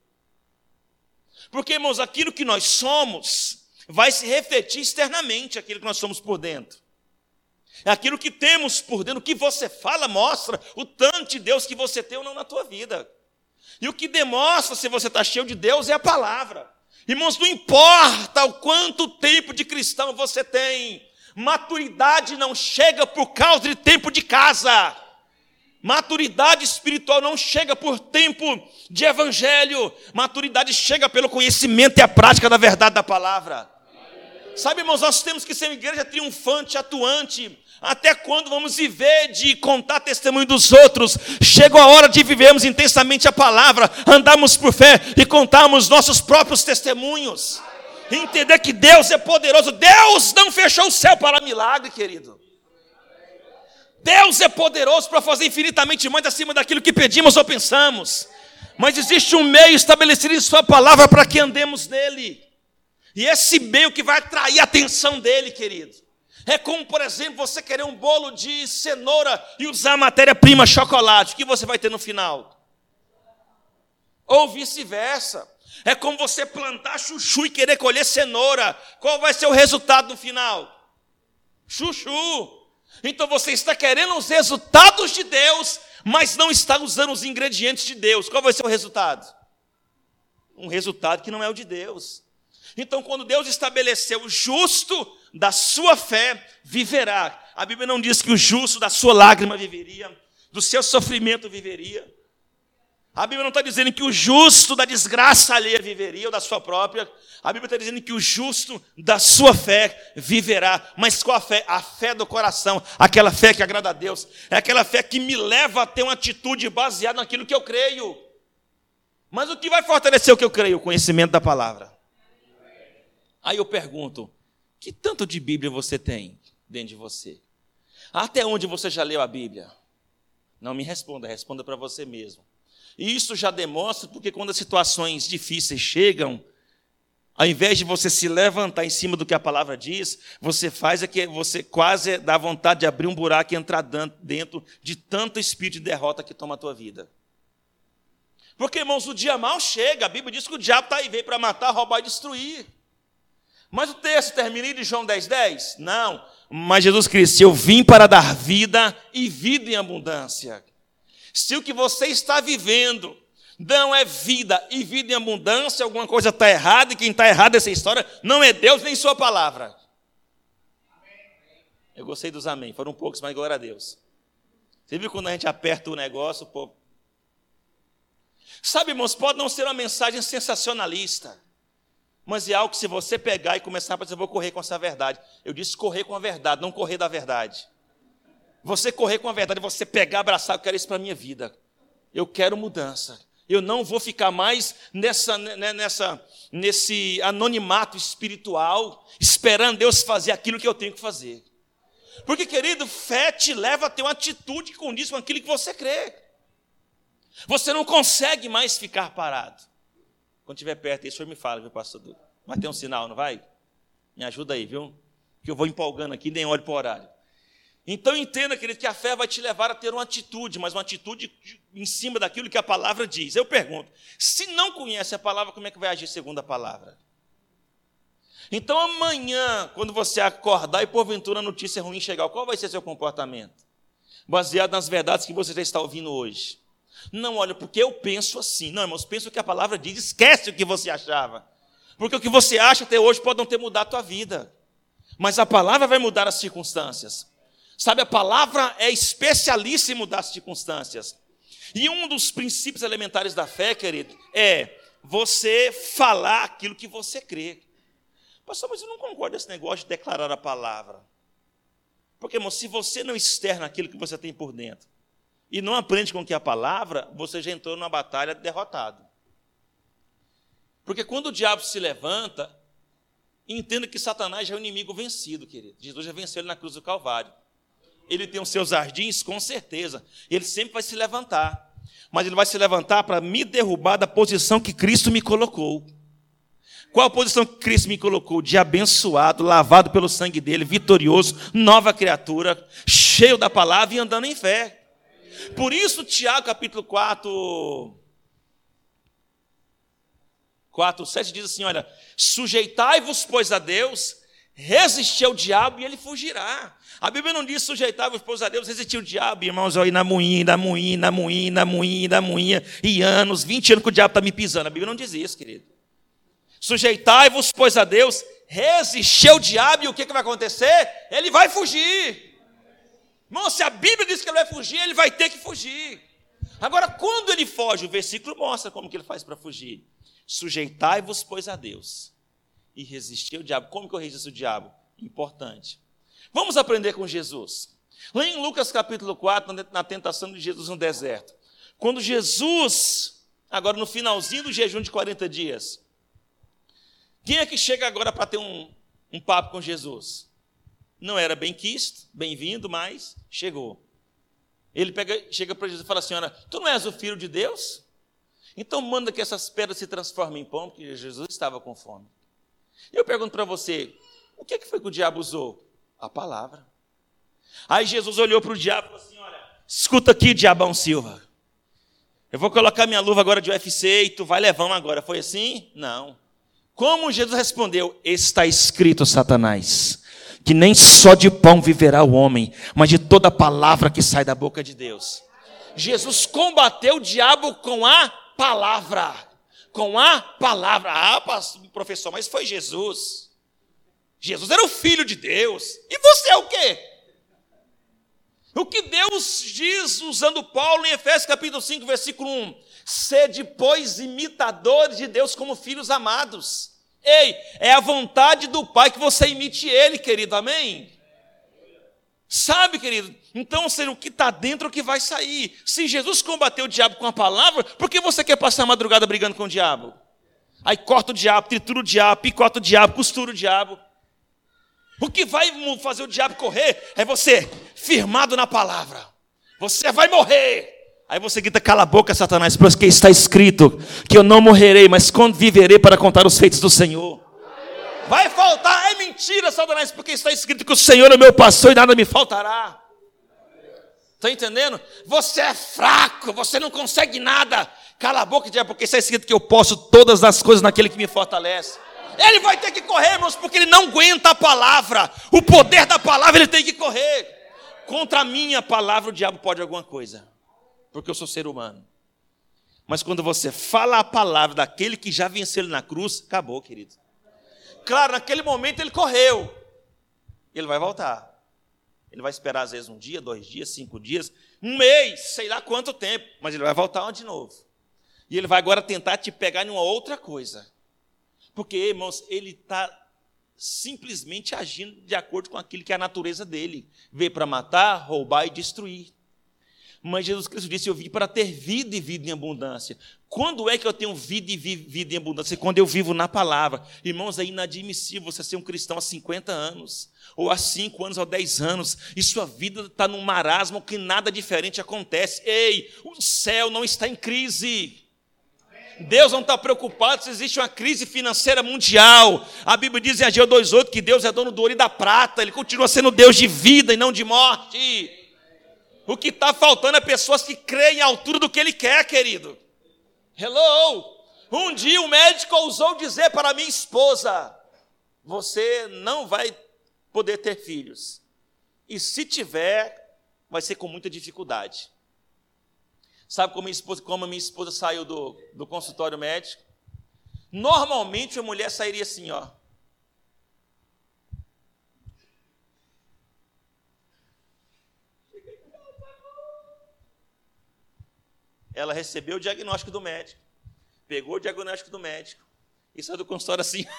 Porque, irmãos, aquilo que nós somos vai se refletir externamente aquilo que nós somos por dentro. É aquilo que temos por dentro, o que você fala mostra o tanto de Deus que você tem ou não na tua vida. E o que demonstra se você está cheio de Deus é a palavra. Irmãos, não importa o quanto tempo de cristão você tem, Maturidade não chega por causa de tempo de casa. Maturidade espiritual não chega por tempo de evangelho. Maturidade chega pelo conhecimento e a prática da verdade da palavra. Sabe, irmãos, nós temos que ser uma igreja triunfante, atuante. Até quando vamos viver de contar testemunho dos outros? Chega a hora de vivermos intensamente a palavra, andarmos por fé e contarmos nossos próprios testemunhos entender que Deus é poderoso. Deus não fechou o céu para milagre, querido. Deus é poderoso para fazer infinitamente mais acima daquilo que pedimos ou pensamos. Mas existe um meio estabelecido em Sua palavra para que andemos nele. E esse meio que vai atrair a atenção dele, querido. É como, por exemplo, você querer um bolo de cenoura e usar matéria-prima chocolate. O que você vai ter no final? Ou vice-versa. É como você plantar chuchu e querer colher cenoura. Qual vai ser o resultado no final? Chuchu. Então você está querendo os resultados de Deus, mas não está usando os ingredientes de Deus. Qual vai ser o resultado? Um resultado que não é o de Deus. Então, quando Deus estabeleceu o justo da sua fé viverá. A Bíblia não diz que o justo da sua lágrima viveria, do seu sofrimento viveria. A Bíblia não está dizendo que o justo da desgraça alheia viveria, ou da sua própria. A Bíblia está dizendo que o justo da sua fé viverá. Mas qual a fé? A fé do coração. Aquela fé que agrada a Deus. É aquela fé que me leva a ter uma atitude baseada naquilo que eu creio. Mas o que vai fortalecer o que eu creio? O conhecimento da palavra. Aí eu pergunto: que tanto de Bíblia você tem dentro de você? Até onde você já leu a Bíblia? Não me responda, responda para você mesmo. Isso já demonstra porque quando as situações difíceis chegam, ao invés de você se levantar em cima do que a palavra diz, você faz é que você quase dá vontade de abrir um buraco e entrar dentro de tanto espírito de derrota que toma a tua vida. Porque, irmãos, o dia mal chega. A Bíblia diz que o diabo está aí, veio para matar, roubar e destruir. Mas o texto termina em João 10, 10? Não. Mas Jesus Cristo, eu vim para dar vida e vida em abundância. Se o que você está vivendo não é vida e vida em abundância, alguma coisa está errada, e quem está errado nessa história não é Deus nem Sua palavra. Eu gostei dos amém, foram poucos, mas glória a Deus. Você viu quando a gente aperta o negócio, pô. Sabe, irmãos, pode não ser uma mensagem sensacionalista, mas é algo que se você pegar e começar a dizer, eu vou correr com essa verdade. Eu disse correr com a verdade, não correr da verdade. Você correr com a verdade, você pegar, abraçar, eu quero isso para a minha vida. Eu quero mudança. Eu não vou ficar mais nessa, né, nessa, nesse anonimato espiritual, esperando Deus fazer aquilo que eu tenho que fazer. Porque, querido, fé te leva a ter uma atitude que condiz com aquilo que você crê. Você não consegue mais ficar parado. Quando estiver perto, isso me fala, viu, pastor Dudu? Vai ter um sinal, não vai? Me ajuda aí, viu? Que eu vou empolgando aqui, nem olho para o horário. Então entenda, querido, que a fé vai te levar a ter uma atitude, mas uma atitude em cima daquilo que a palavra diz. Eu pergunto: se não conhece a palavra, como é que vai agir segundo a palavra? Então amanhã, quando você acordar e porventura a notícia ruim chegar, qual vai ser seu comportamento? Baseado nas verdades que você já está ouvindo hoje. Não, olha, porque eu penso assim. Não, irmãos, pensa o que a palavra diz, esquece o que você achava. Porque o que você acha até hoje pode não ter mudado a tua vida. Mas a palavra vai mudar as circunstâncias. Sabe, a palavra é especialíssima em mudar as circunstâncias. E um dos princípios elementares da fé, querido, é você falar aquilo que você crê. Pastor, mas eu não concordo com esse negócio de declarar a palavra. Porque, irmão, se você não externa aquilo que você tem por dentro e não aprende com que a palavra, você já entrou numa batalha derrotado. Porque quando o diabo se levanta, entenda que Satanás já é o inimigo vencido, querido. Jesus já venceu ele na cruz do Calvário. Ele tem os seus ardins, com certeza. Ele sempre vai se levantar. Mas ele vai se levantar para me derrubar da posição que Cristo me colocou. Qual a posição que Cristo me colocou? De abençoado, lavado pelo sangue dele, vitorioso, nova criatura, cheio da palavra e andando em fé. Por isso, Tiago, capítulo 4, 4, 7 diz assim: olha, sujeitai-vos, pois, a Deus, resistir ao diabo e ele fugirá. A Bíblia não diz sujeitai-vos, pois, a Deus, resistir ao diabo, irmãos, aí na moinha, na moinha, na moinha, na moinha, na moinha, e anos, 20 anos que o diabo está me pisando. A Bíblia não diz isso, querido. Sujeitai-vos, pois, a Deus, resistir ao diabo e o que, que vai acontecer? Ele vai fugir. Irmão, se a Bíblia diz que ele vai fugir, ele vai ter que fugir. Agora, quando ele foge, o versículo mostra como que ele faz para fugir. Sujeitai-vos, pois, a Deus e resistir ao diabo. Como que eu resisto ao diabo? Importante. Vamos aprender com Jesus. Lá em Lucas capítulo 4, na tentação de Jesus no deserto. Quando Jesus, agora no finalzinho do jejum de 40 dias, quem é que chega agora para ter um, um papo com Jesus? Não era bem quisto, bem-vindo, mas chegou. Ele pega, chega para Jesus e fala assim: Olha, tu não és o filho de Deus? Então manda que essas pedras se transformem em pão, porque Jesus estava com fome. Eu pergunto para você, o que, foi que o diabo usou? A palavra. Aí Jesus olhou para o diabo e falou assim: olha, escuta aqui, diabão Silva. Eu vou colocar minha luva agora de UFC e tu vai levando agora. Foi assim? Não. Como Jesus respondeu? Está escrito, Satanás, que nem só de pão viverá o homem, mas de toda palavra que sai da boca de Deus. Jesus combateu o diabo com a palavra. Com a palavra. Ah, professor, mas foi Jesus. Jesus era o Filho de Deus. E você é o quê? O que Deus diz usando Paulo em Efésios capítulo 5, versículo 1: Sede, pois, imitadores de Deus como filhos amados. Ei, é a vontade do Pai que você imite Ele, querido, amém? Sabe, querido? Então, ser o que está dentro é o que vai sair. Se Jesus combateu o diabo com a palavra, por que você quer passar a madrugada brigando com o diabo? Aí corta o diabo, tritura o diabo, picota o diabo, costura o diabo. O que vai fazer o diabo correr é você firmado na palavra. Você vai morrer. Aí você grita, cala a boca, Satanás, porque está escrito que eu não morrerei, mas viverei para contar os feitos do Senhor. Vai faltar, é mentira, Satanás, porque está escrito que o Senhor é meu pastor e nada me faltará. Está entendendo? Você é fraco, você não consegue nada. Cala a boca, diabo, porque está escrito que eu posso todas as coisas naquele que me fortalece. Ele vai ter que correr, irmãos, porque ele não aguenta a palavra. O poder da palavra ele tem que correr. Contra a minha palavra, o diabo pode alguma coisa, porque eu sou ser humano. Mas quando você fala a palavra daquele que já venceu na cruz, acabou, querido. Claro, naquele momento ele correu. Ele vai voltar. Ele vai esperar, às vezes, um dia, dois dias, cinco dias, um mês, sei lá quanto tempo. Mas ele vai voltar de novo. E ele vai agora tentar te pegar em uma outra coisa. Porque, irmãos, ele está simplesmente agindo de acordo com aquilo que é a natureza dele. Veio para matar, roubar e destruir. Mas Jesus Cristo disse: Eu vim para ter vida e vida em abundância. Quando é que eu tenho vida e vida em abundância? Quando eu vivo na palavra. Irmãos, é inadmissível você ser um cristão há 50 anos, ou há 5 anos, ou 10 anos, e sua vida está num marasmo que nada diferente acontece. Ei, o céu não está em crise. Deus não está preocupado se existe uma crise financeira mundial. A Bíblia diz em Ageu 2,8 que Deus é dono do ouro e da prata, Ele continua sendo Deus de vida e não de morte. O que está faltando é pessoas que creem à altura do que Ele quer, querido. Hello! Um dia o médico ousou dizer para minha esposa: Você não vai poder ter filhos. E se tiver, vai ser com muita dificuldade. Sabe como, minha esposa, como a minha esposa saiu do, do consultório médico? Normalmente a mulher sairia assim, ó. Ela recebeu o diagnóstico do médico, pegou o diagnóstico do médico e saiu do consultório assim. (laughs)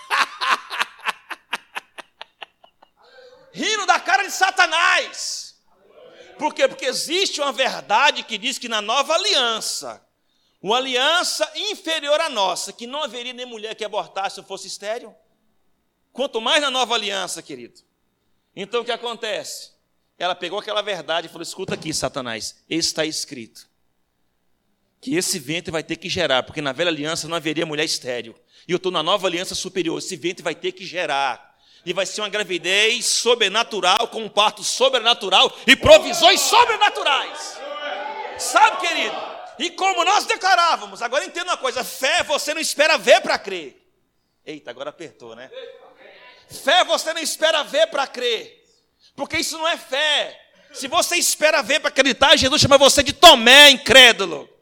Rindo da cara de Satanás. Por quê? Porque existe uma verdade que diz que na nova aliança, uma aliança inferior à nossa, que não haveria nem mulher que abortasse se fosse estéreo. Quanto mais na nova aliança, querido. Então o que acontece? Ela pegou aquela verdade e falou: escuta aqui, Satanás, está escrito que esse ventre vai ter que gerar, porque na velha aliança não haveria mulher estéreo. E eu estou na nova aliança superior, esse ventre vai ter que gerar e vai ser uma gravidez sobrenatural, com um parto sobrenatural e provisões sobrenaturais. Sabe, querido? E como nós declarávamos, agora entenda uma coisa: fé você não espera ver para crer. Eita, agora apertou, né? Fé você não espera ver para crer, porque isso não é fé. Se você espera ver para acreditar, Jesus chama você de Tomé incrédulo.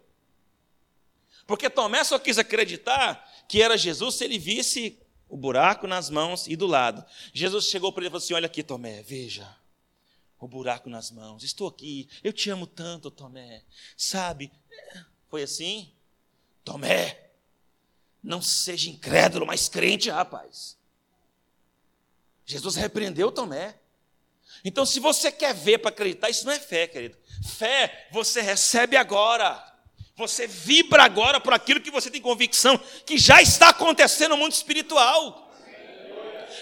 Porque Tomé só quis acreditar que era Jesus se ele visse o buraco nas mãos e do lado. Jesus chegou para ele e falou assim: Olha aqui, Tomé, veja. O buraco nas mãos. Estou aqui. Eu te amo tanto, Tomé. Sabe? Foi assim? Tomé, não seja incrédulo, mas crente, rapaz. Jesus repreendeu Tomé. Então, se você quer ver para acreditar, isso não é fé, querido. Fé você recebe agora. Você vibra agora por aquilo que você tem convicção que já está acontecendo no mundo espiritual.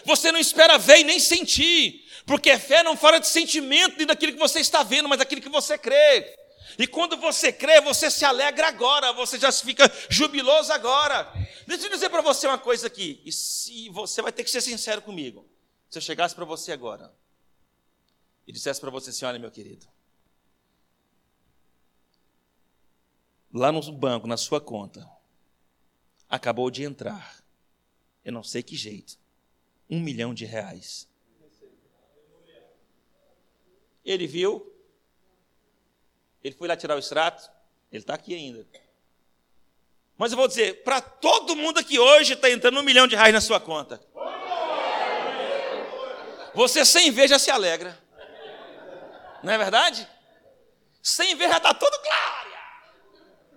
Você não espera ver e nem sentir, porque fé não fala de sentimento nem daquilo que você está vendo, mas daquilo que você crê. E quando você crê, você se alegra agora, você já fica jubiloso agora. Deixa eu dizer para você uma coisa aqui, e se você vai ter que ser sincero comigo. Se eu chegasse para você agora e dissesse para você assim: olha, meu querido, lá no banco, na sua conta, acabou de entrar, eu não sei que jeito, um milhão de reais. Ele viu, ele foi lá tirar o extrato, ele está aqui ainda. Mas eu vou dizer, para todo mundo aqui hoje está entrando um milhão de reais na sua conta. Você sem ver já se alegra. Não é verdade? Sem ver já está tudo claro.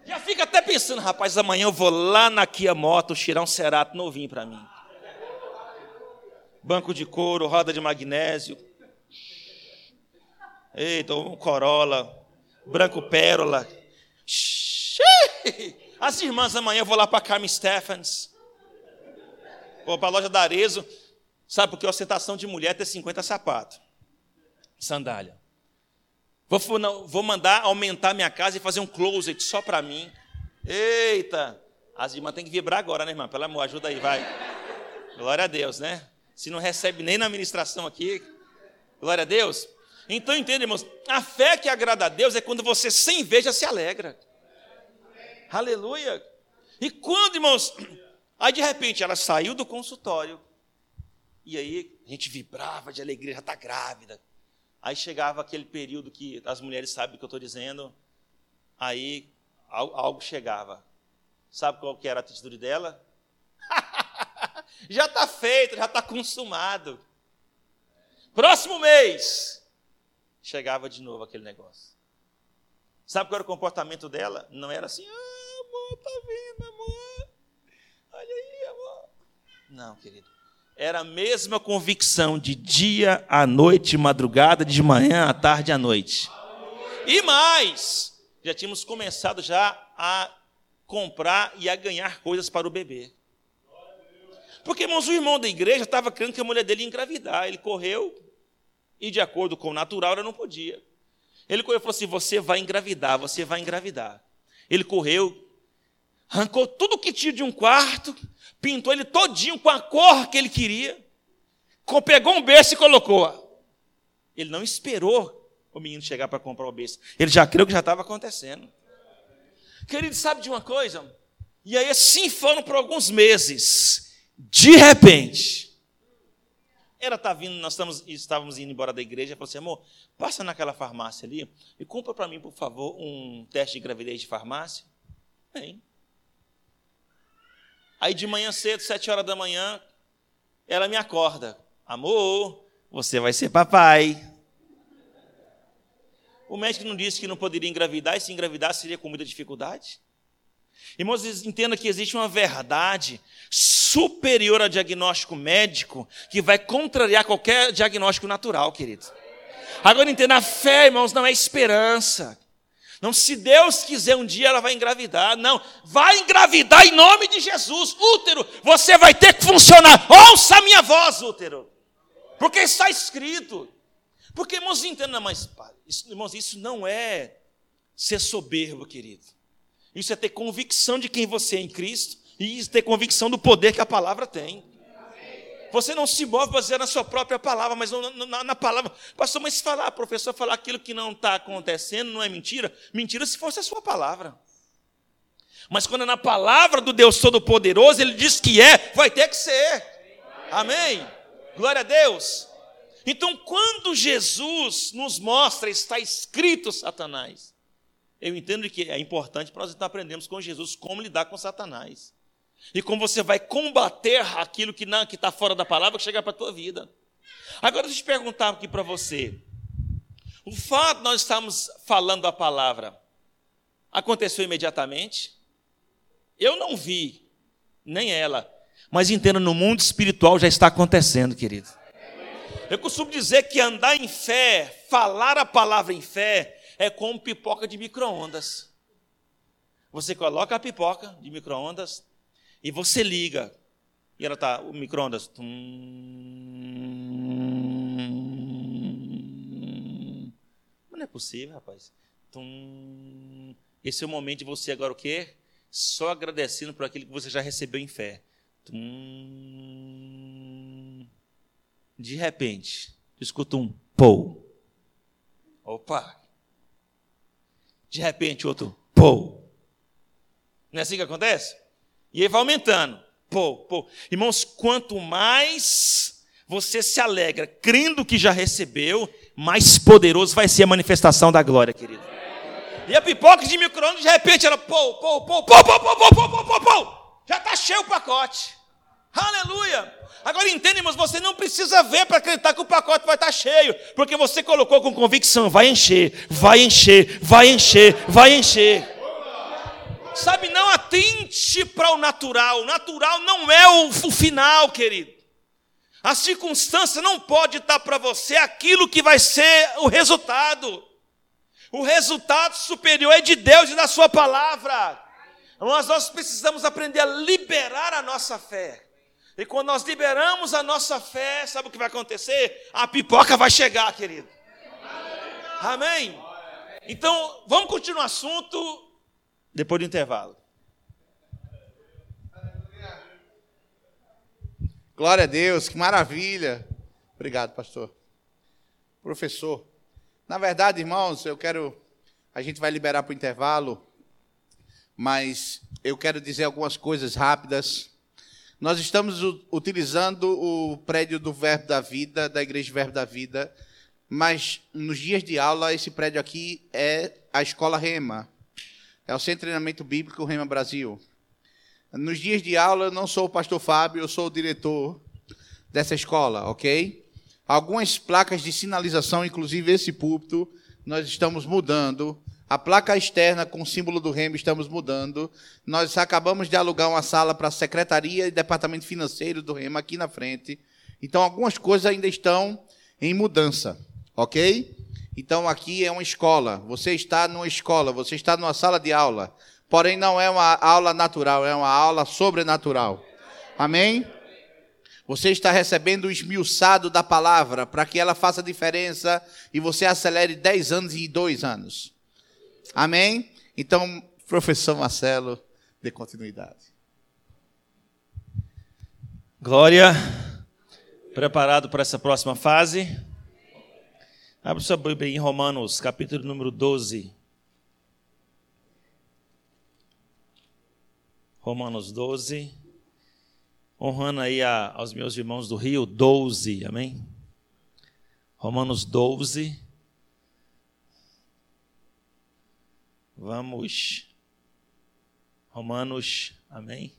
Já fica até pensando, rapaz, amanhã eu vou lá na Kia Moto tirar um Cerato novinho para mim. Banco de couro, roda de magnésio. Eita, um Corolla, branco pérola. As irmãs amanhã eu vou lá para Carmen Stephens. Vou para a loja da Arezo. Sabe porque a ostentação de mulher é ter 50 sapatos. Sandália. Vou, vou mandar aumentar minha casa e fazer um closet só para mim. Eita! As irmãs têm que vibrar agora, né, irmã? Pelo amor, ajuda aí, vai. Glória a Deus, né? Se não recebe nem na administração aqui, glória a Deus. Então, entende, irmãos? A fé que agrada a Deus é quando você, sem já se alegra. Aleluia. E quando, irmãos, aí de repente ela saiu do consultório, e aí a gente vibrava de alegria, já está grávida. Aí chegava aquele período que as mulheres sabem o que eu estou dizendo, aí algo chegava. Sabe qual que era a atitude dela? (laughs) já está feito, já está consumado. Próximo mês, chegava de novo aquele negócio. Sabe qual era o comportamento dela? Não era assim, ah, amor, tá vindo, amor. Olha aí, amor. Não, querido era a mesma convicção de dia à noite, madrugada, de manhã à tarde à noite. E mais, já tínhamos começado já a comprar e a ganhar coisas para o bebê. Porque, irmãos, o irmão da igreja estava crendo que a mulher dele ia engravidar. Ele correu e, de acordo com o natural, ela não podia. Ele correu e falou assim: Você vai engravidar, você vai engravidar. Ele correu, arrancou tudo que tinha de um quarto, pintou ele todinho com a cor que ele queria, pegou um berço e colocou. Ele não esperou o menino chegar para comprar o berço. Ele já creu que já estava acontecendo. Querido, sabe de uma coisa? E aí assim foram por alguns meses. De repente, ela está vindo, nós estamos, estávamos indo embora da igreja, falou assim, amor, passa naquela farmácia ali e compra para mim, por favor, um teste de gravidez de farmácia. Bem. Aí de manhã cedo, sete horas da manhã, ela me acorda. Amor, você vai ser papai. O médico não disse que não poderia engravidar, e se engravidar seria com muita dificuldade? Irmãos, entenda que existe uma verdade superior ao diagnóstico médico que vai contrariar qualquer diagnóstico natural, querido. Agora entenda, a fé, irmãos, não é esperança. Não, se Deus quiser um dia ela vai engravidar. Não, vai engravidar em nome de Jesus. Útero, você vai ter que funcionar. Ouça a minha voz, útero. Porque está escrito. Porque, irmãos, entenda, mas, irmãos, isso não é ser soberbo, querido. Isso é ter convicção de quem você é em Cristo e ter convicção do poder que a palavra tem. Você não se move baseado na sua própria palavra, mas na, na, na palavra. Pastor, mas se falar, professor, falar aquilo que não está acontecendo não é mentira? Mentira se fosse a sua palavra. Mas quando é na palavra do Deus Todo-Poderoso, Ele diz que é, vai ter que ser. Amém? Glória a Deus. Então, quando Jesus nos mostra, está escrito Satanás, eu entendo que é importante para nós aprendermos com Jesus como lidar com Satanás. E como você vai combater aquilo que não que está fora da palavra que chega para a tua vida. Agora deixa eu te perguntar aqui para você. O fato de nós estarmos falando a palavra aconteceu imediatamente? Eu não vi, nem ela. Mas entenda, no mundo espiritual já está acontecendo, querido. Eu costumo dizer que andar em fé, falar a palavra em fé, é como pipoca de micro-ondas. Você coloca a pipoca de micro-ondas e você liga. E ela está, o micro-ondas. Não é possível, rapaz. Esse é o momento de você agora o quê? Só agradecendo por aquilo que você já recebeu em fé. De repente, escuta um pou. Opa! De repente, outro, pô. Não é assim que acontece? E vai aumentando. Pô, pô. Irmãos, quanto mais você se alegra crendo que já recebeu, mais poderoso vai ser a manifestação da glória, querido. E a pipoca de micro-ondas, de repente, ela pô, pô, pô, pô, pô, pô, pô, pô, pô, pô. Já está cheio o pacote. Aleluia! Agora entende, irmãos, você não precisa ver para acreditar que o pacote vai estar tá cheio, porque você colocou com convicção, vai encher, vai encher, vai encher, vai encher. Sabe, não atente para o natural, o natural não é o, final, querido. A circunstância não pode estar para você aquilo que vai ser o resultado. O resultado superior é de Deus e da Sua palavra. Mas nós precisamos aprender a liberar a nossa fé. E quando nós liberamos a nossa fé, sabe o que vai acontecer? A pipoca vai chegar, querido. Amém? Então, vamos continuar o assunto depois do intervalo. Glória a Deus, que maravilha. Obrigado, pastor. Professor, na verdade, irmãos, eu quero. A gente vai liberar para o intervalo, mas eu quero dizer algumas coisas rápidas nós estamos utilizando o prédio do Verbo da Vida, da Igreja Verbo da Vida, mas nos dias de aula, esse prédio aqui é a Escola Rema. É o Centro de Treinamento Bíblico Rema Brasil. Nos dias de aula, eu não sou o pastor Fábio, eu sou o diretor dessa escola, ok? Algumas placas de sinalização, inclusive esse púlpito, nós estamos mudando a placa externa com o símbolo do Remo estamos mudando. Nós acabamos de alugar uma sala para a secretaria e departamento financeiro do Remo aqui na frente. Então algumas coisas ainda estão em mudança, ok? Então aqui é uma escola. Você está numa escola, você está numa sala de aula. Porém, não é uma aula natural, é uma aula sobrenatural. Amém? Você está recebendo o esmiuçado da palavra para que ela faça diferença e você acelere 10 anos em 2 anos. Amém? Então, professor Marcelo, dê continuidade. Glória. Preparado para essa próxima fase? Abra sua Bíblia em Romanos, capítulo número 12. Romanos 12. Honrando aí a, aos meus irmãos do Rio, 12, amém? Romanos 12. Vamos. Romanos, amém?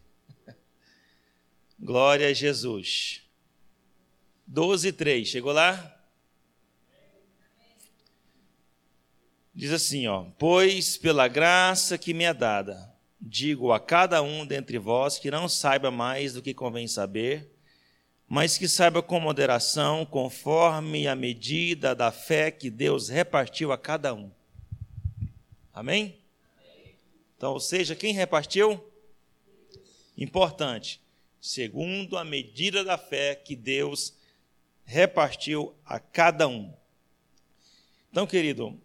Glória a Jesus. 12, 3. Chegou lá? Diz assim, ó: Pois pela graça que me é dada, digo a cada um dentre vós que não saiba mais do que convém saber, mas que saiba com moderação, conforme a medida da fé que Deus repartiu a cada um. Amém? Então, ou seja, quem repartiu? Importante. Segundo a medida da fé que Deus repartiu a cada um. Então, querido,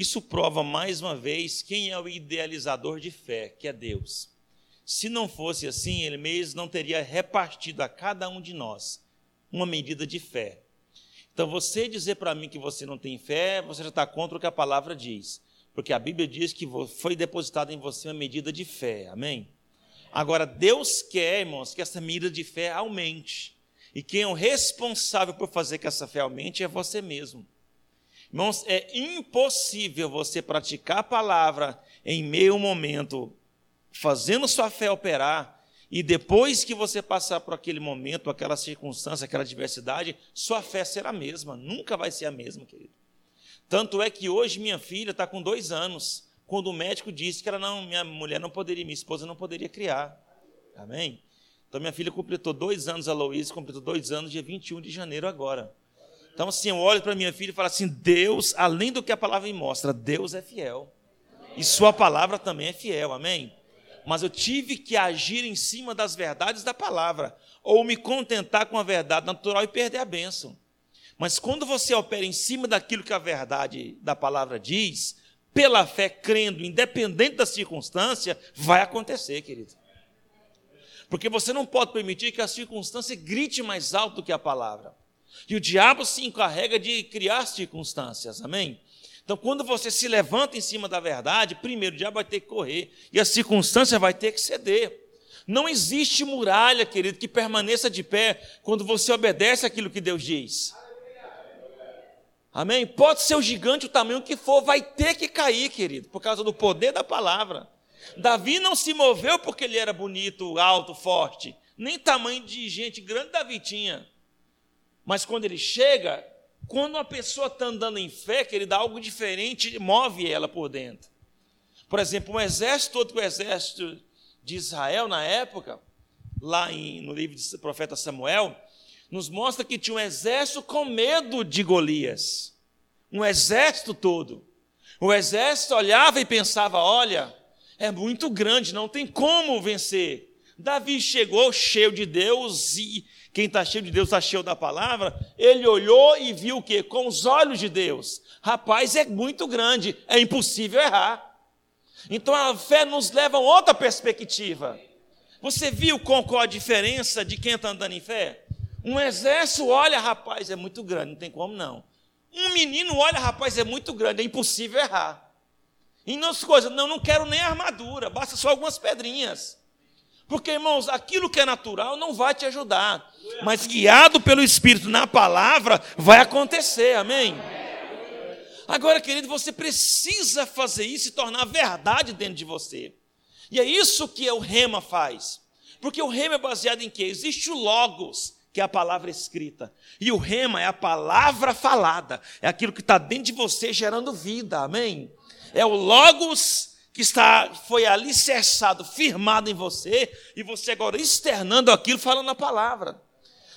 isso prova mais uma vez quem é o idealizador de fé, que é Deus. Se não fosse assim, ele mesmo não teria repartido a cada um de nós uma medida de fé. Então, você dizer para mim que você não tem fé, você já está contra o que a palavra diz. Porque a Bíblia diz que foi depositada em você uma medida de fé. Amém? Agora, Deus quer, irmãos, que essa medida de fé aumente. E quem é o responsável por fazer que essa fé aumente é você mesmo. Irmãos, é impossível você praticar a palavra em meio momento, fazendo sua fé operar, e depois que você passar por aquele momento, aquela circunstância, aquela diversidade, sua fé será a mesma, nunca vai ser a mesma, querido. Tanto é que hoje minha filha está com dois anos, quando o médico disse que ela não, minha mulher não poderia, minha esposa não poderia criar. Amém? Então minha filha completou dois anos, a Louise completou dois anos, dia 21 de janeiro agora. Então, assim, eu olho para minha filha e falo assim: Deus, além do que a palavra me mostra, Deus é fiel. E Sua palavra também é fiel, amém? Mas eu tive que agir em cima das verdades da palavra, ou me contentar com a verdade natural e perder a bênção. Mas quando você opera em cima daquilo que a verdade da palavra diz, pela fé, crendo, independente da circunstância, vai acontecer, querido. Porque você não pode permitir que a circunstância grite mais alto do que a palavra. E o diabo se encarrega de criar circunstâncias, amém? Então, quando você se levanta em cima da verdade, primeiro o diabo vai ter que correr e a circunstância vai ter que ceder. Não existe muralha, querido, que permaneça de pé quando você obedece aquilo que Deus diz. Amém? Pode ser o gigante o tamanho que for, vai ter que cair, querido, por causa do poder da palavra. Davi não se moveu porque ele era bonito, alto, forte, nem tamanho de gente grande Davi tinha. Mas quando ele chega, quando uma pessoa está andando em fé, que ele dá algo diferente, move ela por dentro. Por exemplo, um exército, outro exército de Israel na época, lá em, no livro do profeta Samuel, nos mostra que tinha um exército com medo de Golias. Um exército todo. O exército olhava e pensava: olha, é muito grande, não tem como vencer. Davi chegou cheio de Deus e quem está cheio de Deus está cheio da palavra, ele olhou e viu o quê? Com os olhos de Deus. Rapaz, é muito grande, é impossível errar. Então a fé nos leva a outra perspectiva. Você viu qual a diferença de quem está andando em fé? Um exército olha, rapaz, é muito grande, não tem como não. Um menino olha, rapaz, é muito grande, é impossível errar. E não coisas, não, não quero nem armadura, basta só algumas pedrinhas. Porque, irmãos, aquilo que é natural não vai te ajudar. Mas guiado pelo Espírito na palavra, vai acontecer, amém? Agora, querido, você precisa fazer isso e tornar verdade dentro de você. E é isso que o rema faz. Porque o rema é baseado em quê? Existe o logos, que é a palavra escrita. E o rema é a palavra falada. É aquilo que está dentro de você gerando vida, amém? É o logos que está, foi alicerçado, firmado em você, e você agora externando aquilo, falando a palavra.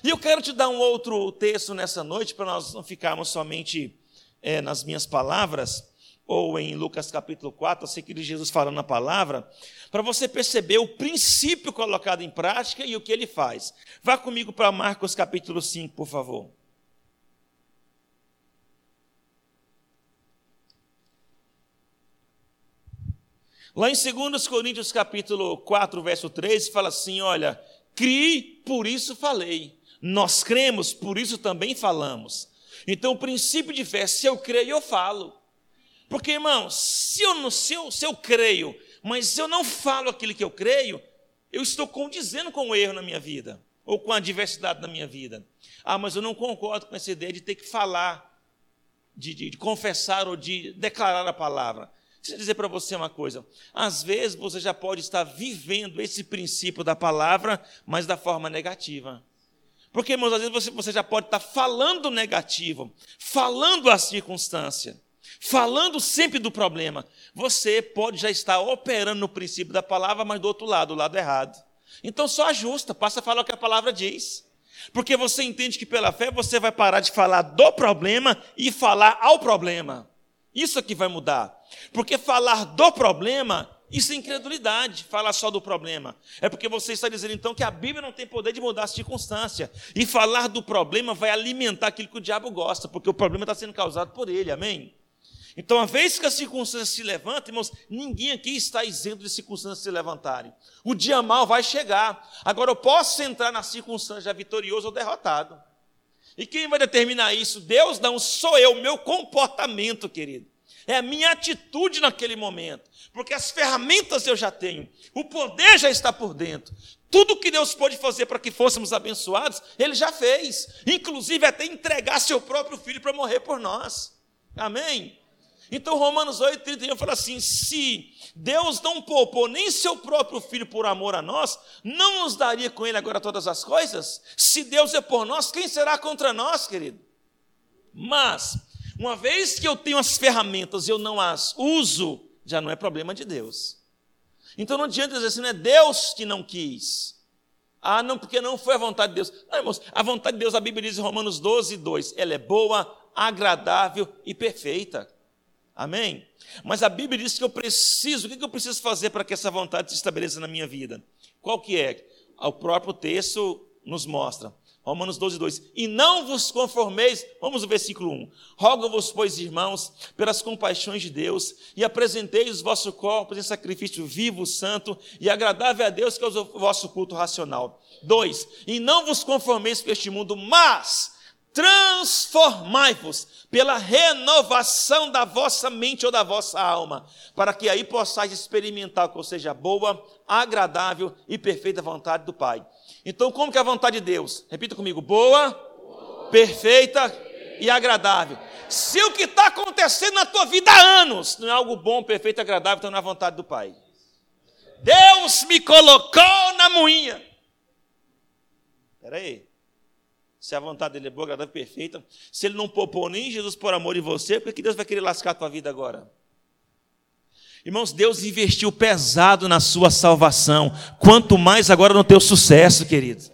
E eu quero te dar um outro texto nessa noite, para nós não ficarmos somente é, nas minhas palavras, ou em Lucas capítulo 4, eu sei que Jesus falando a palavra, para você perceber o princípio colocado em prática e o que ele faz. Vá comigo para Marcos capítulo 5, por favor. Lá em 2 Coríntios capítulo 4, verso 13, fala assim, olha, criei, por isso falei. Nós cremos, por isso também falamos. Então, o princípio de fé, se eu creio, eu falo. Porque, irmão, se eu, se, eu, se eu creio, mas eu não falo aquilo que eu creio, eu estou condizendo com o erro na minha vida, ou com a diversidade na minha vida. Ah, mas eu não concordo com essa ideia de ter que falar, de, de, de confessar ou de declarar a palavra. Deixa eu dizer para você uma coisa. Às vezes você já pode estar vivendo esse princípio da palavra, mas da forma negativa. Porque, irmãos, às vezes você, você já pode estar falando negativo, falando a circunstância falando sempre do problema. Você pode já estar operando no princípio da palavra, mas do outro lado, o lado errado. Então só ajusta, passa a falar o que a palavra diz. Porque você entende que pela fé você vai parar de falar do problema e falar ao problema. Isso aqui vai mudar. Porque falar do problema, isso é incredulidade, falar só do problema. É porque você está dizendo então que a Bíblia não tem poder de mudar a circunstância. E falar do problema vai alimentar aquilo que o diabo gosta, porque o problema está sendo causado por ele, amém? Então, a vez que a circunstância se levanta, irmãos, ninguém aqui está isento de circunstâncias se levantarem. O dia mal vai chegar. Agora, eu posso entrar na circunstância vitorioso ou derrotado. E quem vai determinar isso? Deus não, sou eu, meu comportamento, querido. É a minha atitude naquele momento. Porque as ferramentas eu já tenho, o poder já está por dentro. Tudo que Deus pôde fazer para que fôssemos abençoados, Ele já fez. Inclusive até entregar seu próprio filho para morrer por nós. Amém? Então, Romanos 8, 31 fala assim: se Deus não poupou nem seu próprio filho por amor a nós, não nos daria com ele agora todas as coisas? Se Deus é por nós, quem será contra nós, querido? Mas, uma vez que eu tenho as ferramentas e eu não as uso, já não é problema de Deus. Então não adianta dizer assim, não é Deus que não quis. Ah, não, porque não foi a vontade de Deus. Não, irmãos, a vontade de Deus, a Bíblia diz em Romanos 12, 2, ela é boa, agradável e perfeita. Amém? Mas a Bíblia diz que eu preciso, o que eu preciso fazer para que essa vontade se estabeleça na minha vida? Qual que é? O próprio texto nos mostra. Romanos 12, 2. E não vos conformeis, vamos ao versículo 1. Rogo-vos, pois, irmãos, pelas compaixões de Deus, e apresenteis os vossos corpos em sacrifício vivo, santo e agradável a Deus, que é o vosso culto racional. 2. E não vos conformeis com este mundo, mas transformai-vos pela renovação da vossa mente ou da vossa alma, para que aí possais experimentar qual seja boa, agradável e perfeita vontade do Pai. Então, como que é a vontade de Deus? Repita comigo: boa, boa perfeita e agradável. Se o que está acontecendo na tua vida há anos não é algo bom, perfeito e agradável, então é a vontade do Pai. Deus me colocou na moinha. Espera aí se a vontade dele é boa, agradável perfeita, se ele não poupou nem Jesus por amor de você, por que Deus vai querer lascar a tua vida agora? Irmãos, Deus investiu pesado na sua salvação, quanto mais agora no teu sucesso, querido.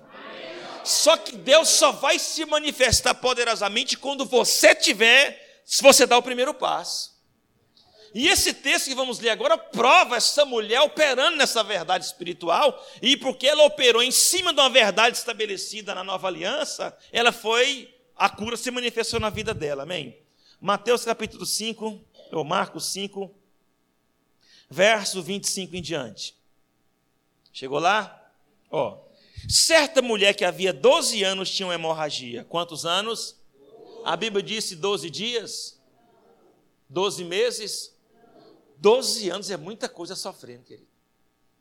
Só que Deus só vai se manifestar poderosamente quando você tiver, se você dar o primeiro passo. E esse texto que vamos ler agora prova essa mulher operando nessa verdade espiritual, e porque ela operou em cima de uma verdade estabelecida na nova aliança, ela foi, a cura se manifestou na vida dela, amém? Mateus capítulo 5, ou Marcos 5, verso 25 em diante. Chegou lá? Ó. Certa mulher que havia 12 anos tinha uma hemorragia. Quantos anos? A Bíblia disse 12 dias? 12 meses? Doze anos é muita coisa sofrendo, querido.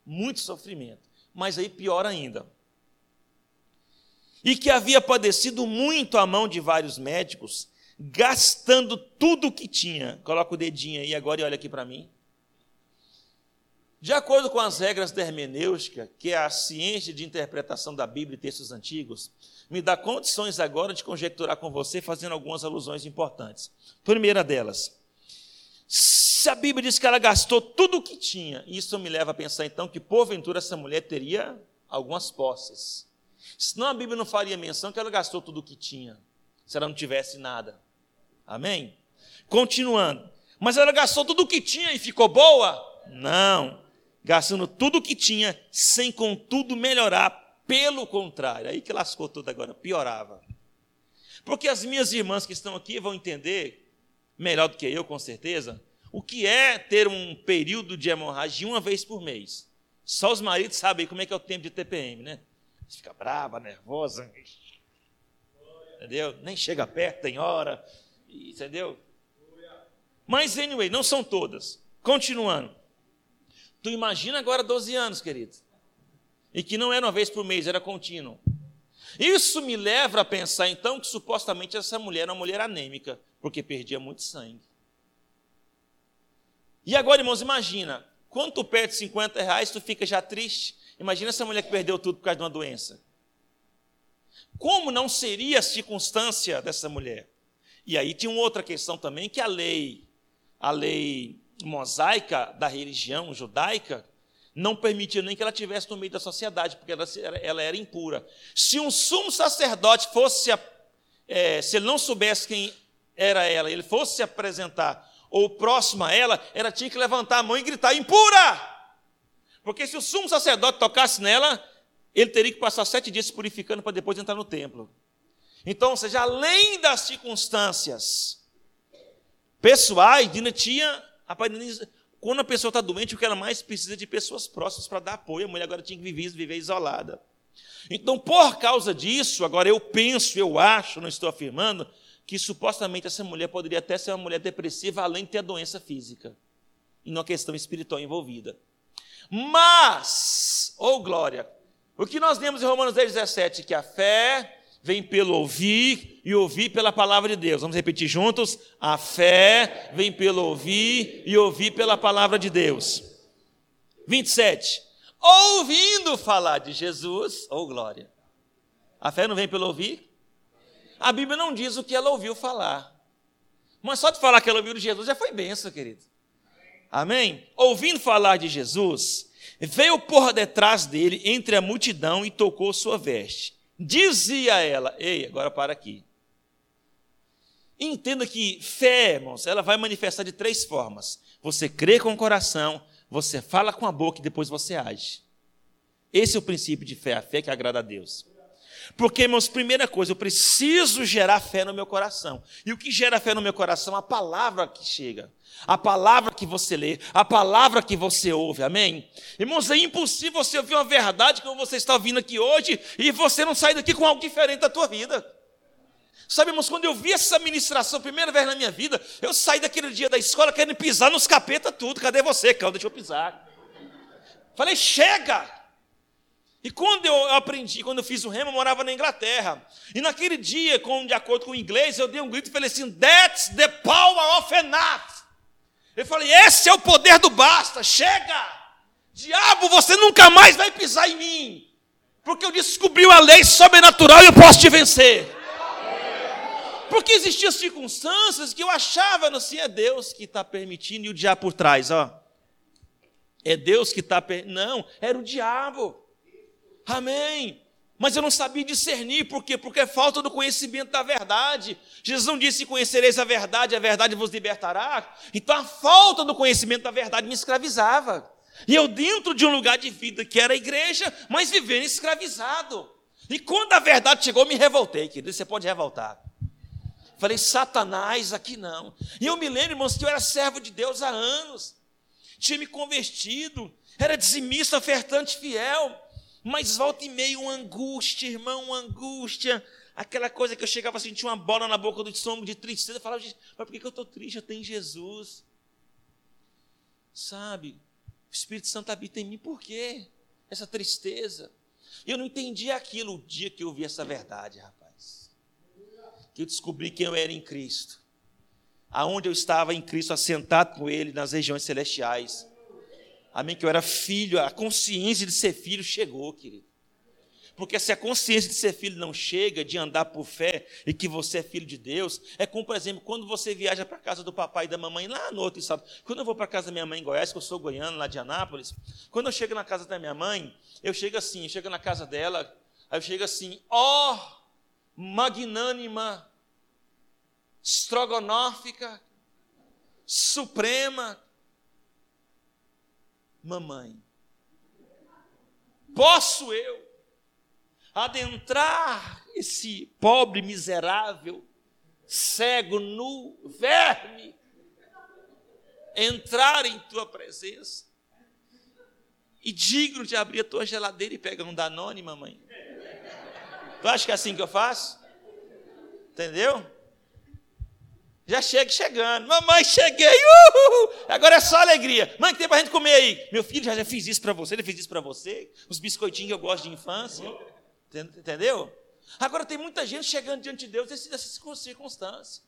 Muito sofrimento. Mas aí pior ainda. E que havia padecido muito à mão de vários médicos, gastando tudo o que tinha. Coloca o dedinho aí agora e olha aqui para mim. De acordo com as regras da hermenêutica, que é a ciência de interpretação da Bíblia e textos antigos, me dá condições agora de conjecturar com você, fazendo algumas alusões importantes. Primeira delas, se a Bíblia diz que ela gastou tudo o que tinha, isso me leva a pensar então que porventura essa mulher teria algumas posses. Senão a Bíblia não faria menção que ela gastou tudo o que tinha, se ela não tivesse nada. Amém? Continuando. Mas ela gastou tudo o que tinha e ficou boa? Não. Gastando tudo o que tinha, sem contudo melhorar. Pelo contrário, aí que lascou tudo agora, piorava. Porque as minhas irmãs que estão aqui vão entender, melhor do que eu, com certeza, o que é ter um período de hemorragia uma vez por mês. Só os maridos sabem como é que é o tempo de TPM, né? Fica brava, nervosa, entendeu? Nem chega perto, tem hora, entendeu? Mas, anyway, não são todas. Continuando. Tu imagina agora 12 anos, querido. E que não era uma vez por mês, era contínuo. Isso me leva a pensar, então, que supostamente essa mulher era uma mulher anêmica, porque perdia muito sangue. E agora, irmãos, imagina, quando tu perde 50 reais, tu fica já triste. Imagina essa mulher que perdeu tudo por causa de uma doença. Como não seria a circunstância dessa mulher? E aí tinha uma outra questão também, que a lei, a lei mosaica da religião judaica, não permitia nem que ela tivesse no meio da sociedade, porque ela, ela era impura. Se um sumo sacerdote fosse, é, se ele não soubesse quem era ela, ele fosse se apresentar ou próximo a ela, ela tinha que levantar a mão e gritar: impura! Porque se o sumo sacerdote tocasse nela, ele teria que passar sete dias se purificando para depois entrar no templo. Então, ou seja, além das circunstâncias pessoais, Dina tinha. Quando a pessoa está doente, o que ela mais precisa é de pessoas próximas para dar apoio. A mulher agora tinha que viver, viver isolada. Então, por causa disso, agora eu penso, eu acho, não estou afirmando, que supostamente essa mulher poderia até ser uma mulher depressiva, além de ter a doença física, e uma questão espiritual envolvida. Mas, ou oh glória, o que nós lemos em Romanos 10, 17, que a fé vem pelo ouvir e ouvir pela palavra de Deus. Vamos repetir juntos? A fé vem pelo ouvir e ouvir pela palavra de Deus. 27. Ouvindo falar de Jesus, ou oh glória. A fé não vem pelo ouvir? A Bíblia não diz o que ela ouviu falar. Mas só de falar que ela ouviu de Jesus já foi benção, querido. Amém? Ouvindo falar de Jesus, veio por detrás dele entre a multidão e tocou sua veste. Dizia ela: Ei, agora para aqui. Entenda que fé, irmãos, ela vai manifestar de três formas. Você crê com o coração, você fala com a boca e depois você age. Esse é o princípio de fé, a fé que agrada a Deus. Porque, irmãos, primeira coisa, eu preciso gerar fé no meu coração. E o que gera fé no meu coração? A palavra que chega, a palavra que você lê, a palavra que você ouve, amém? Irmãos, é impossível você ouvir uma verdade como você está ouvindo aqui hoje e você não sair daqui com algo diferente da tua vida. Sabe, irmãos, quando eu vi essa ministração, primeira vez na minha vida, eu saí daquele dia da escola querendo pisar nos capeta tudo. Cadê você, Cal? Deixa eu pisar. Falei, chega! E quando eu aprendi, quando eu fiz o remo, eu morava na Inglaterra. E naquele dia, com, de acordo com o inglês, eu dei um grito e falei assim: That's the power of enough. Eu falei: Esse é o poder do basta, chega! Diabo, você nunca mais vai pisar em mim. Porque eu descobri a lei sobrenatural e eu posso te vencer. Porque existiam circunstâncias que eu achava, não sei, é Deus que está permitindo e o diabo por trás, ó. É Deus que está. Não, era o diabo. Amém. Mas eu não sabia discernir, por quê? Porque é falta do conhecimento da verdade. Jesus não disse: Conhecereis a verdade, a verdade vos libertará. Então a falta do conhecimento da verdade me escravizava. E eu, dentro de um lugar de vida que era a igreja, mas vivendo escravizado. E quando a verdade chegou, eu me revoltei, querido. Você pode revoltar. Falei, Satanás, aqui não. E eu me lembro, irmãos, que eu era servo de Deus há anos. Tinha me convertido, era dizimista, ofertante fiel. Mas volta e meio uma angústia, irmão, uma angústia. Aquela coisa que eu chegava a sentir uma bola na boca do estômago de tristeza. Eu falava, mas por que eu estou triste? Eu tenho Jesus. Sabe? O Espírito Santo habita em mim. Por quê? Essa tristeza. Eu não entendi aquilo o dia que eu vi essa verdade, rapaz. Que eu descobri quem eu era em Cristo. Aonde eu estava em Cristo, assentado com Ele nas regiões celestiais. Amém? Que eu era filho, a consciência de ser filho chegou, querido. Porque se a consciência de ser filho não chega, de andar por fé e que você é filho de Deus, é como, por exemplo, quando você viaja para casa do papai e da mamãe lá no outro estado. Quando eu vou para casa da minha mãe em Goiás, que eu sou goiano, lá de Anápolis, quando eu chego na casa da minha mãe, eu chego assim, eu chego na casa dela, aí eu chego assim, ó, oh, magnânima, estrogonófica, suprema mamãe. Posso eu adentrar esse pobre miserável, cego, nu, verme, entrar em tua presença e digno de abrir a tua geladeira e pegar um Danone, mamãe? Tu acha que é assim que eu faço? Entendeu? Já chega chegando. Mamãe, cheguei. Uhul! Agora é só alegria. Mãe, que tem para a gente comer aí? Meu filho já, já fiz isso para você, ele fez isso para você. Os biscoitinhos que eu gosto de infância. Entendeu? Agora tem muita gente chegando diante de Deus nessas circunstâncias.